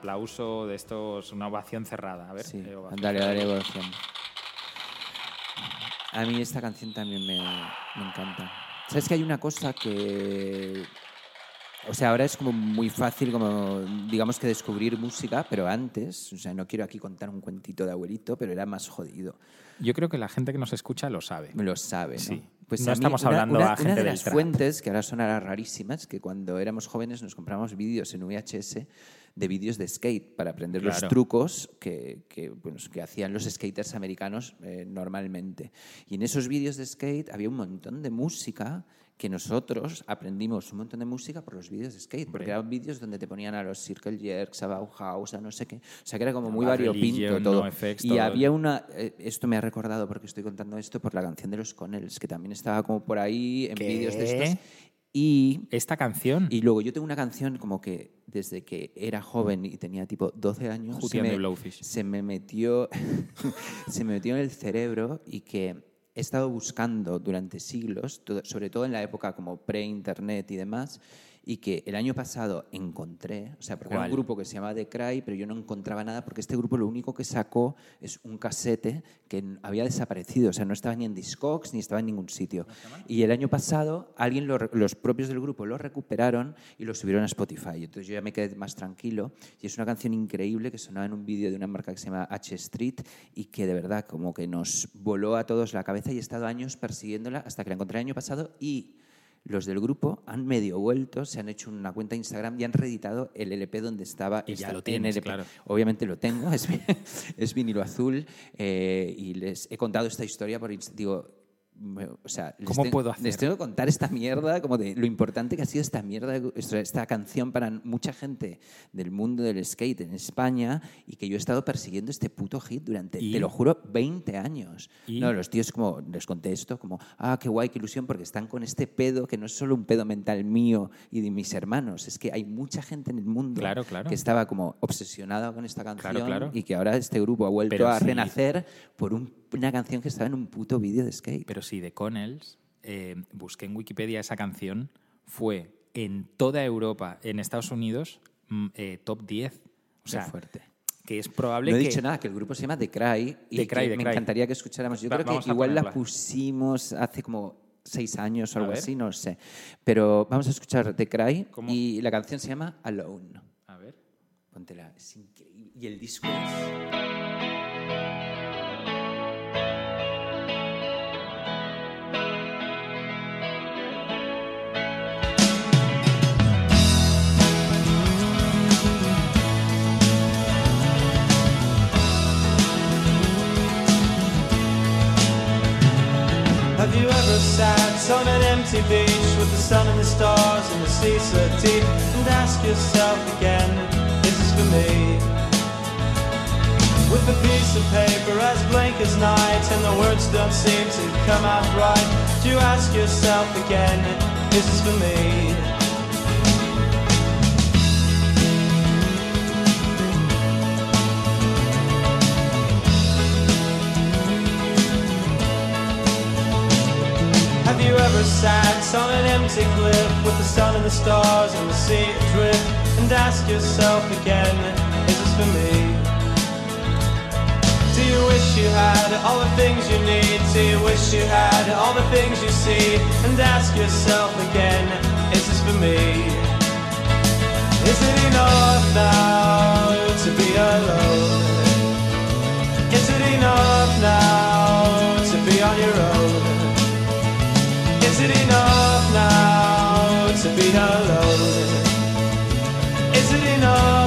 aplauso de estos, una ovación cerrada. A ver, Sí, eh, ovación dale, dale, evolución. A mí esta canción también me, me encanta. ¿Sabes que hay una cosa que... O sea, ahora es como muy fácil, como digamos que descubrir música, pero antes, o sea, no quiero aquí contar un cuentito de abuelito, pero era más jodido. Yo creo que la gente que nos escucha lo sabe. Lo sabe, ¿no? Sí. Pues No estamos una- hablando una, a gente una de del las trap. fuentes, que ahora sonará rarísimas, que cuando éramos jóvenes nos comprábamos vídeos en VHS de vídeos de skate para aprender los trucos que, que, bueno, que hacían los skaters americanos eh, normalmente. Y en esos vídeos de skate había un montón de música que nosotros aprendimos un montón de música por los vídeos de skate, porque eran vídeos donde te ponían a los Circle Jerks, a Bauhaus, a no sé qué. O sea, que era como muy variopinto todo. NoFX, y todo. había una... eh, esto me ha recordado, porque estoy contando esto, por la canción de los Connells, que también estaba como por ahí en vídeos de estos. Y, Esta canción. y luego yo tengo una canción como que desde que era joven y tenía tipo 12 años, Hootie se me, se me metió se me metió en el cerebro y que he estado buscando durante siglos, sobre todo en la época como pre-internet y demás, y que el año pasado encontré, o sea, porque era un grupo que se llamaba The Cry, pero yo no encontraba nada porque este grupo lo único que sacó es un casete que había desaparecido, o sea, no estaba ni en Discogs ni estaba en ningún sitio. Y el año pasado alguien lo los propios del grupo lo recuperaron y lo subieron a Spotify. Entonces yo ya me quedé más tranquilo y es una canción increíble que sonaba en un vídeo de una marca que se llama H Street y que de verdad como que nos voló a todos la cabeza y he estado años persiguiéndola hasta que la encontré el año pasado y los del grupo han medio vuelto, se han hecho una cuenta de Instagram y han reeditado el LP donde estaba. Y ya lo en tienes, LP. claro. Obviamente lo tengo, es, vi- es vinilo azul eh, y les he contado esta historia por digo, o sea, ¿Cómo te- puedo hacer? Les tengo que contar esta mierda, como de lo importante que ha sido esta mierda, esta, canción para mucha gente del mundo del skate en España y que yo he estado persiguiendo este puto hit durante, ¿Y? te lo juro, 20 años. ¿Y? No, los tíos como, les contesto como, ah, qué guay, qué ilusión, porque están con este pedo que no es solo un pedo mental mío y de mis hermanos, es que hay mucha gente en el mundo Claro, claro. que estaba como obsesionada con esta canción claro. y que ahora este grupo ha vuelto Pero a sí. renacer por un- una canción que estaba en un puto vídeo de skate. Pero sí, de Connells, eh, busqué en Wikipedia esa canción, fue en toda Europa, en Estados Unidos, mm, eh, top 10. O Qué sea, fuerte. que es probable No he que... dicho nada, que el grupo se llama The Cry y The Cry, The me Cry. encantaría que escucháramos. Yo Va- creo que igual la pusimos hace como seis años o algo así, no sé. Pero vamos a escuchar The Cry ¿Cómo? y la canción se llama Alone. A ver. Póntela, es increíble. Y el disco es... Have you ever sat on an empty beach with the sun and the stars and the sea so deep and ask yourself again, is this for me? With a piece of paper as blank as night and the words don't seem to come out right, do you ask yourself again, is this for me? Sat on an empty cliff with the sun and the stars and the sea adrift and ask yourself again, is this for me? Do you wish you had all the things you need? Do you wish you had all the things you see? And ask yourself again, is this for me? Is it enough now to be alone? Is it enough now to be on your own? Is it enough now to be alone? Is it enough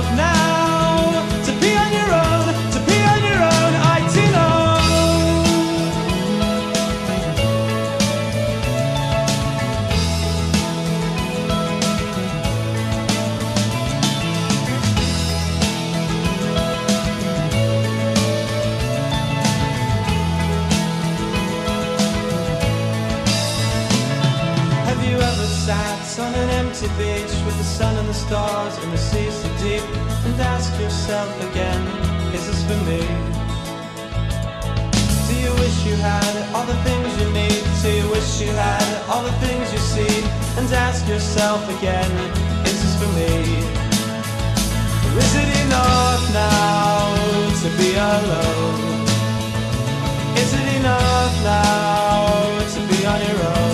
on an empty beach with the sun and the stars and the sea so deep and ask yourself again, is this for me? Do you wish you had all the things you need? Do you wish you had all the things you see? And ask yourself again, is this for me? Or is it enough now to be alone? Is it enough now to be on your own?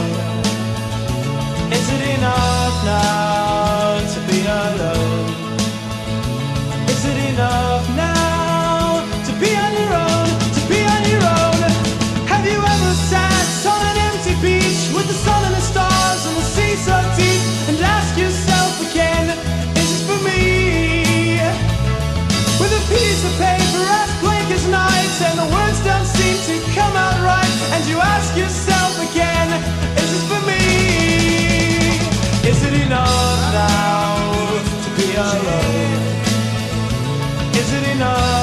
Enough now to be alone? Is it enough to be alone? Is it enough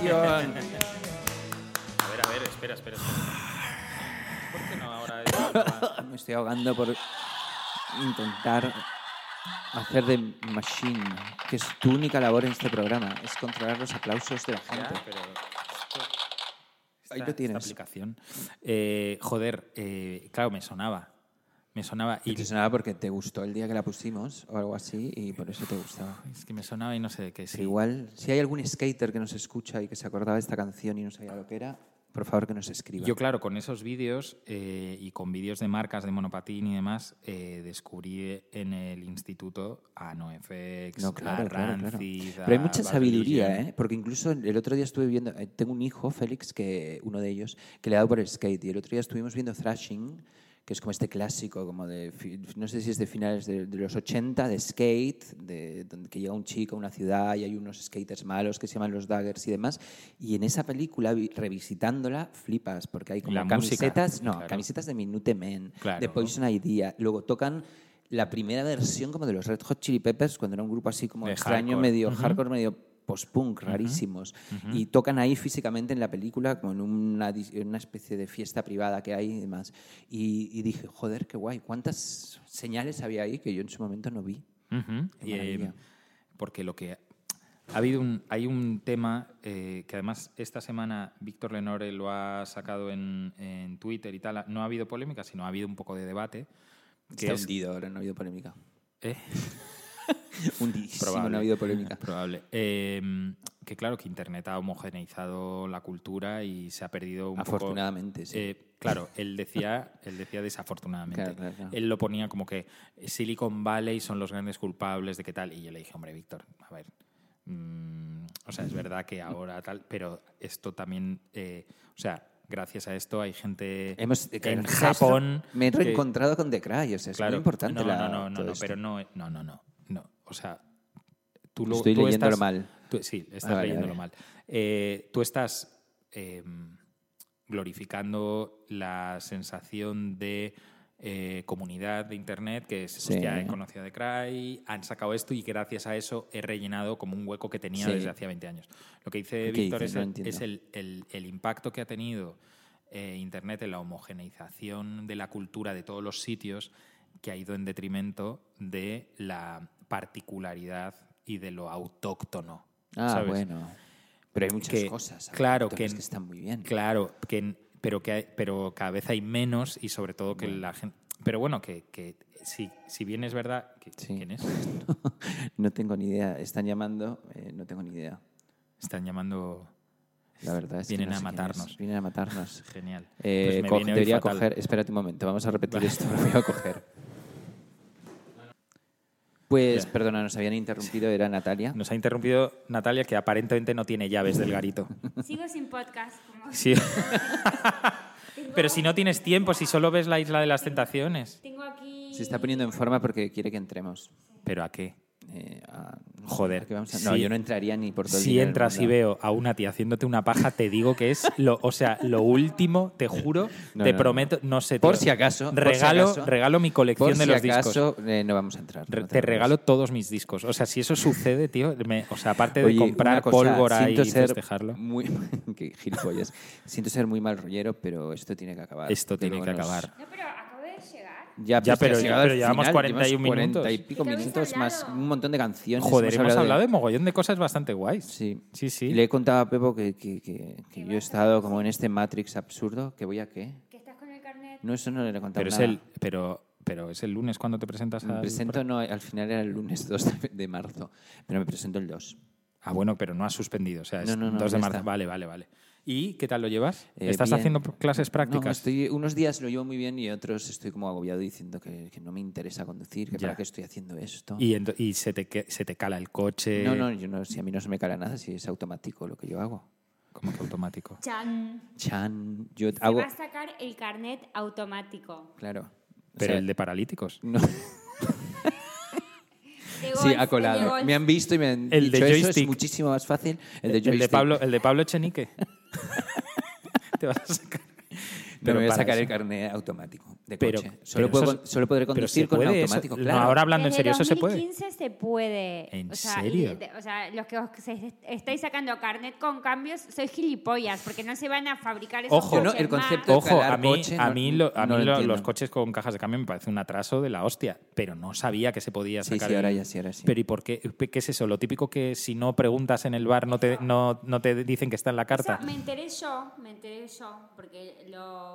A ver, a ver, espera, espera. espera. ¿Por qué no ahora? Me estoy ahogando por intentar hacer de machine, que es tu única labor en este programa, es controlar los aplausos de la gente. Ya, pero esto- Ahí lo tienes. esta aplicación. Eh, joder, eh, claro, me sonaba. Me sonaba Y te sonaba porque te gustó el día que la pusimos o algo así y por eso te gustaba. es que me sonaba y no sé de qué. Pero Sí. igual, si hay algún skater que nos escucha y que se acordaba de esta canción y no sabía lo que era, por favor que nos escriba. Yo, claro, con esos vídeos eh, y con vídeos de marcas de monopatín y demás, eh, descubrí en el instituto a NoFX, No, claro, a claro, claro. Rancid, Pero hay mucha sabiduría. ¿eh? Porque incluso el otro día estuve viendo, eh, tengo un hijo, Félix, que uno de ellos, que le ha dado por el skate. Y el otro día estuvimos viendo Thrashing, que es como este clásico, como de, no sé si es de finales de, de los 80, de skate, de, donde que llega un chico a una ciudad y hay unos skaters malos que se llaman los Daggers y demás. Y en esa película, vi- revisitándola, flipas, porque hay como La música, camisetas, no, claro. camisetas de Minute Men, Claro. de Poison Idea. Luego tocan la primera versión como de los Red Hot Chili Peppers, cuando era un grupo así como De extraño, hardcore. medio hardcore, medio post-punk, rarísimos. Y tocan ahí físicamente en la película, como en una, una especie de fiesta privada que hay y demás. Y, y dije, joder, qué guay, cuántas señales había ahí que yo en su momento no vi. Ujú. Qué Y, eh, porque lo que ha habido un, hay un tema eh, que además esta semana Víctor Lenore lo ha sacado en, en Twitter y tal. No ha habido polémica, sino ha habido un poco de debate. Que Está es, hundido ahora, no ha habido polémica. ¿Eh? Hundidísimo, Probable. no ha habido polémica. Probable. Eh, que claro, que Internet ha homogeneizado la cultura y se ha perdido un poco... Afortunadamente, sí. Eh, claro, él decía, él decía desafortunadamente. Claro, claro, claro. Él lo ponía como que Silicon Valley son los grandes culpables de qué tal. Y yo le dije, hombre, Víctor, a ver. mm, o sea, es verdad que ahora tal, pero esto también. eh, o sea, gracias a esto hay gente Hemos, en Japón. Me he que- reencontrado con The Cry, o sea, es Claro, muy importante no, no, no, no, no, pero no, no, no, no, no. O sea, tú lo, Estoy tú leyéndolo estás- mal. tú- sí, estás Ah, vale, leyéndolo vale. mal. Eh, tú estás eh, glorificando la sensación de eh, comunidad de internet, que es, Sí. hostia, he conocido The Cry, han sacado esto y gracias a eso he rellenado como un hueco que tenía Sí. desde hacía 20 años. Lo que dice ¿Qué Víctor es, No el, entiendo. es el, el- el impacto que ha tenido eh, Internet en la homogeneización de la cultura de todos los sitios que ha ido en detrimento de la particularidad y de lo autóctono. Ah, ¿sabes? bueno. Pero hay muchas Que- cosas. claro, que- que están muy bien. Claro, que, pero, que hay- pero cada vez hay menos y sobre todo que la gente... Pero bueno, que, que si, si bien es verdad... que- Sí. ¿Quién es? no tengo ni idea. Están llamando, eh, no tengo ni idea. Están llamando... La verdad es Vienen que no a matarnos. Vienen a matarnos. Genial. Eh, Pues me viene debería fatal. coger. Espérate un momento, vamos a repetir esto. Lo voy a coger. Pues, Ya. perdona, nos habían interrumpido, era Natalia. Nos ha interrumpido Natalia, que aparentemente no tiene llaves del garito. Sigo sin podcast. Como Sí. Pero si no tienes tiempo, si solo ves la isla de las tentaciones. Tengo aquí Se está poniendo en forma porque quiere que entremos. ¿Pero a qué? Eh, a- Joder. ¿a qué vamos a- No, si- yo no entraría ni por todo el Si dinero del entras y veo a una tía haciéndote una paja, te digo que es lo, o sea, lo último, te juro, No, te no, prometo, no sé. Por tío. si acaso. por si Regalo, acaso- regalo mi colección por de si los discos. acaso, eh, no vamos a entrar. Te regalo todos mis discos. O sea, si eso sucede, tío, me- o sea, aparte de comprar cosa, pólvora y festejarlo, Muy, qué gilipollas. Siento ser muy mal rollero, pero esto tiene que acabar. esto tiene que nos- acabar. No, pero. Ya, Ya, pues, pero- al pero llevamos final, 41 llevas 40 y minutos. pico ¿Y qué habéis minutos más un montón de canciones. Joder, hemos hablado de de mogollón de cosas bastante guays. Sí. Sí, sí. Le he contado a Pepo que, que- que- que yo he estado como en este Matrix absurdo. ¿Que voy a qué? Que estás con el carnet. No, eso no le he contado Pero es nada. el, pero, pero es el lunes cuando te presentas Me al presento, no, al final era el lunes 2 de, de marzo, pero me presento el 2. Ah, bueno, pero no has suspendido. O sea, es No, no, no, 2 de marzo. está. Vale, vale, vale. ¿Y qué tal lo llevas? Eh, ¿Estás bien. haciendo clases prácticas? No, estoy, unos días lo llevo muy bien y otros estoy como agobiado diciendo que, que no me interesa conducir, que Ya. para qué estoy haciendo esto. Y, se, te, se te cala el coche. No, no, yo no, si a mí no se me cala nada, si es automático lo que yo hago. Como que automático. Chan. Chan, yo Se hago... va a sacar el carnet automático. Claro. O Pero sea, el de paralíticos. no. De Sí, ha colado. de. Me han visto y me han El de dicho eso es muchísimo más fácil. El de El de. Pablo, el de Pablo Echenique. te vas a sacar. No Pero me voy a sacar el carnet automático de Pero- coche. pero Solo, puedo, eso solo podré conducir con eso. automático, No, claro. ahora hablando en serio, eso se puede. 2015 se puede. ¿En o sea, serio? y o sea, los que os estáis sacando carnet con cambios sois gilipollas, porque no se van a fabricar esos Ojo, Yo no, coches el concepto más. Ojo, a mí, coche a no- mí, lo- a no mí lo lo- entiendo. los coches con cajas de cambio me parece un atraso de la hostia, pero no sabía que se podía Sí, sacar. sí, el- ahora ya sí, ahora sí. Pero ¿y por qué? ¿Qué es eso? Lo típico que si no preguntas en el bar no te, no, no te dicen que está en la carta. Eso me enteré yo, me enteré yo, porque lo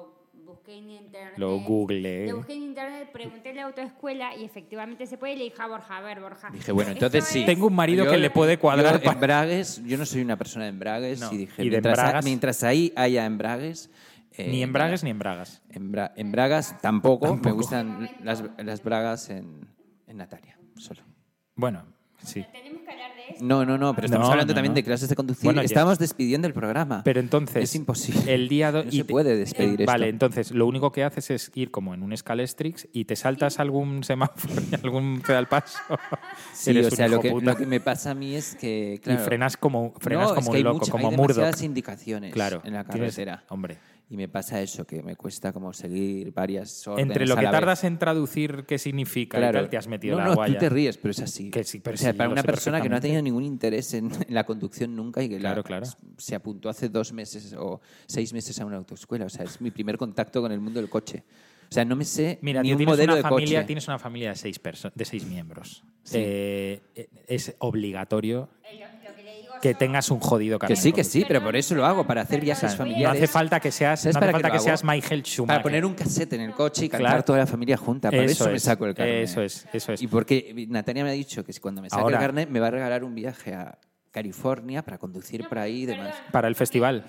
busqué en internet. Lo googleé. Lo busqué en internet, pregunté en la autoescuela y efectivamente se puede. Y le dije a Borja, a ver, Borja. Dije, bueno, entonces sí. es- Tengo un marido Yo- que le puede cuadrar Yo, para- embragues, yo no soy una persona de embragues No. y dije, ¿Y mientras, embragas? mientras ahí haya embragues... eh, Ni en bragas ni en bragas. En, bra- en bragas tampoco, me gustan las, las bragas en, en Natalia, solo. Bueno, sí. Tenemos que hablar de esto. No, no, no, pero estamos No, hablando no, también no. de clases de conducir. Bueno, ya- Estamos despidiendo el programa. Pero entonces. Es imposible. El día do- No y se te- puede despedir esto. Vale, entonces lo único que haces es ir como en un scalestrix y te saltas algún semáforo y algún pedal paso. Sí, Eres o un sea, lo hijo que, puta. lo que me pasa a mí es que, claro, Y frenas como, frenas no, como es que un hay loco, mucha- como hay demasiadas indicaciones Claro, en la tienes- carretera. hombre. Y me pasa eso, que me cuesta como seguir varias órdenes Entre lo a que vez. tardas en traducir qué significa y Claro. tal, te has metido no, la no, guaya. tú te ríes, pero es así. Que sí, pero o sea, sí, para una persona que no ha tenido ningún interés en, en la conducción nunca y que la- Claro, claro. se apuntó hace dos meses o seis meses a una autoescuela. O sea, es mi primer contacto con el mundo del coche. O sea, no me sé Mira, ni un modelo una de familia, coche. tienes una familia de seis de seis miembros. Sí. Eh, eh, es obligatorio que tengas un jodido Que carnet. sí, de que sí, pero por eso lo hago, para hacer viajes conducir. No familiares. hace falta que seas, ¿Sabes no hace para falta que seas Michael Schumacher. Para poner un cassette en el coche y cantar Claro. toda la familia junta. Por eso, me es, saco el carnet. Eso es, eso es. Y porque Natalia me ha dicho que si cuando me saque Ahora- el carnet me va a regalar un viaje a California para conducir por ahí y demás. Para el festival.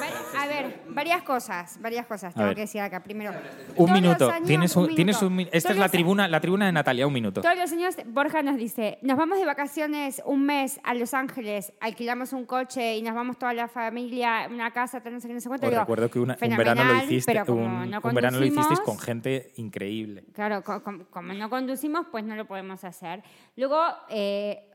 Va- A ver, varias cosas, varias cosas tengo que decir acá. Primero, Un minuto. años, tienes un, minuto. tienes un Esta Todos es la tribuna, la tribuna de Natalia, un minuto. Todos los años Borja nos dice, nos vamos de vacaciones un mes a Los Ángeles, alquilamos un coche y nos vamos toda la familia, una casa, no sé qué, no sé cuánto. Os Digo, recuerdo que una- un verano lo "Fenomenal", hiciste, pero como un, no un verano lo hicisteis con gente increíble. Claro, co- com- como, no conducimos, pues no lo podemos hacer. Luego eh,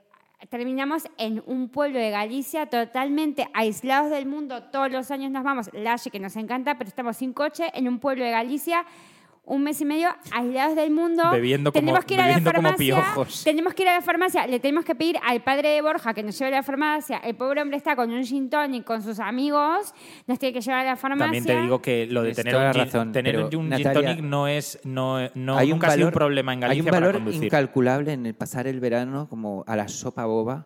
terminamos en un pueblo de Galicia totalmente aislados del mundo. Todos los años nos vamos, Laje, que nos encanta, pero estamos sin coche, en un pueblo de Galicia. Un mes y medio aislados del mundo. Bebiendo como- tenemos que ir a la farmacia. piojos. Tenemos que ir a la farmacia. Le tenemos que pedir al padre de Borja que nos lleve a la farmacia. El pobre hombre está con un gin tonic con sus amigos. Nos tiene que llevar a la farmacia. También te digo que lo de tener un, gin, razón, tener un gin Natalia, tonic no es no, no hay un nunca ha sido un valor- problema en Galicia Hay un para valor conducir. incalculable en el pasar el verano como a la sopa boba,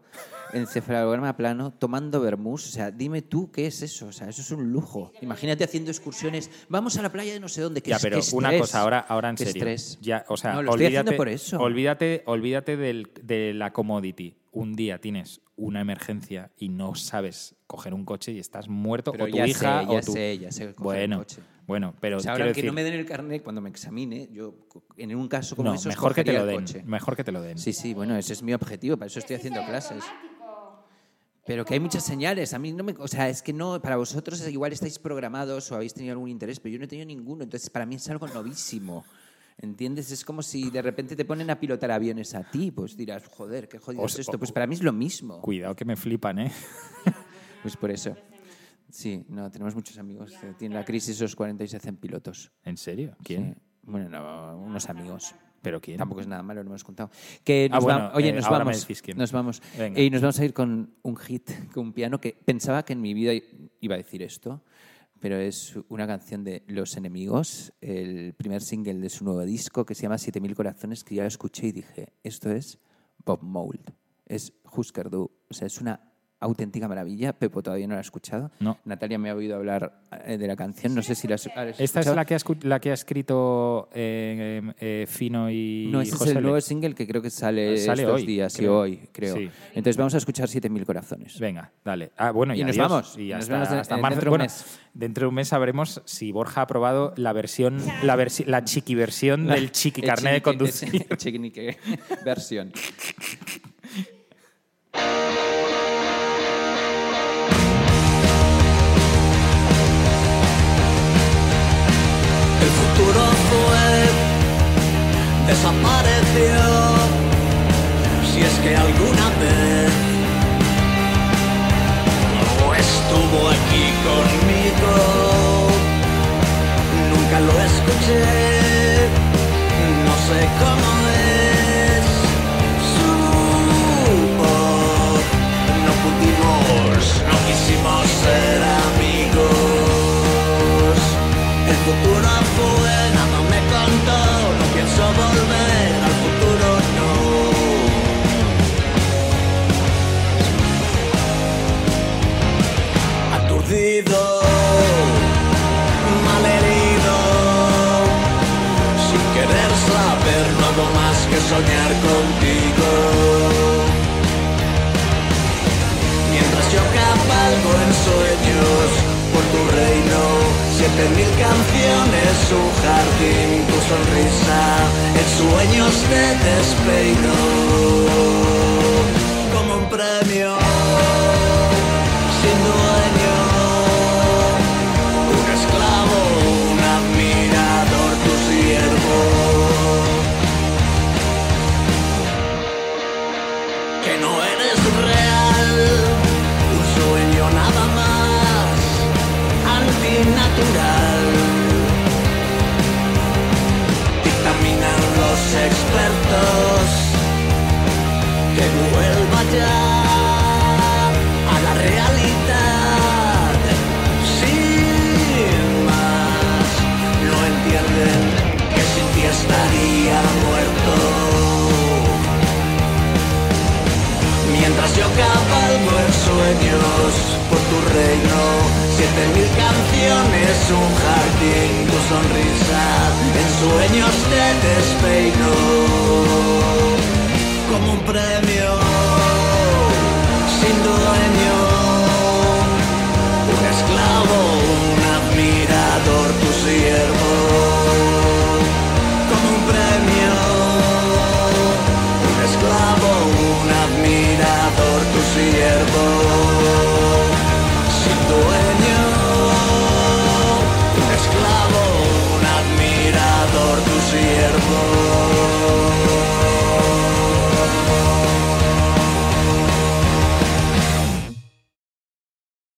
en cefalograma plano, tomando vermús. O sea, dime tú qué es eso. O sea, eso es un lujo. Imagínate haciendo excursiones. Vamos a la playa de no sé dónde. Que Ya, es- pero una cosa, ahora, ahora en serio. estrés. Ya, o sea, No, lo estoy olvídate, haciendo por eso. olvídate, olvídate del- de la commodity. Un día tienes una emergencia y no sabes coger un coche y estás muerto Pero o tu ya hija sé, o ya tu... sé, ya sé coger bueno, un coche. bueno, pero O sea, ahora que decir, no me den el carnet cuando me examine, yo en un caso como no, esos mejor que te lo den, coche. mejor que te lo den. Sí, sí, bueno, ese es mi objetivo, para eso estoy haciendo clases. Pero que hay muchas señales. A mí no me. O sea, es que no. Para vosotros igual estáis programados o habéis tenido algún interés, pero yo no he tenido ninguno. Entonces, para mí es algo novísimo. ¿Entiendes? Es como si de repente te ponen a pilotar aviones a ti, pues dirás, joder, qué jodido O es esto. Pues para mí es lo mismo. Cuidado que me flipan, ¿eh? Pues por eso. Sí, no, tenemos muchos amigos que tienen la crisis esos 40 y se hacen pilotos. ¿En serio? ¿Quién? Sí. Bueno, no, unos amigos. ¿Pero quién? Tampoco es nada malo, lo hemos contado. Que Ah, nos bueno, va- oye, eh, nos vamos. Nos vamos. Venga. Y nos vamos a ir con un hit, con un piano que pensaba que en mi vida iba a decir esto, pero es una canción de Los Enemigos, el primer single de su nuevo disco que se llama 7000 corazones, que ya lo escuché y dije, esto es Bob Mould, es Husker Du, o sea, es una auténtica maravilla. Pepo todavía no la ha escuchado. No. Natalia me ha oído hablar eh, de la canción, no sé si la has, has Esta es escuchado. la que ha, escu- la que ha escrito eh, eh, Fino y No, ese es el Le- nuevo single que creo que sale, Sale estos hoy, días, sí, creo. hoy, creo. Sí. Entonces vamos a escuchar 7000 corazones. Venga, dale. Ah, bueno, y, Y nos vamos. Y Nos hasta, vemos de- hasta marzo. dentro de un Bueno, mes. dentro de un mes sabremos si Borja ha aprobado la versión, la, versi- la chiqui versión del chiqui carnet de conducir. chiquinique versión. Desapareció. Si es que alguna vez no estuvo aquí conmigo, nunca lo escuché, no sé cómo es su voz. No pudimos, no quisimos ser amigos. El futuro fue, volver al futuro, no. Aturdido, malherido, sin querer saber no hago más que soñar contigo. Mientras yo cabalgo en sueños siete mil canciones, un jardín, tu sonrisa, en sueños te despeino Dictaminan los expertos que vuelva ya a la realidad. Sin más, no entienden que sin ti estaría muerto. Mientras yo cabalgo en sueños tu reino, siete mil canciones, un jardín, tu sonrisa, en sueños te despeino. Como un premio sin dueño, un esclavo, un admirador, tu siervo,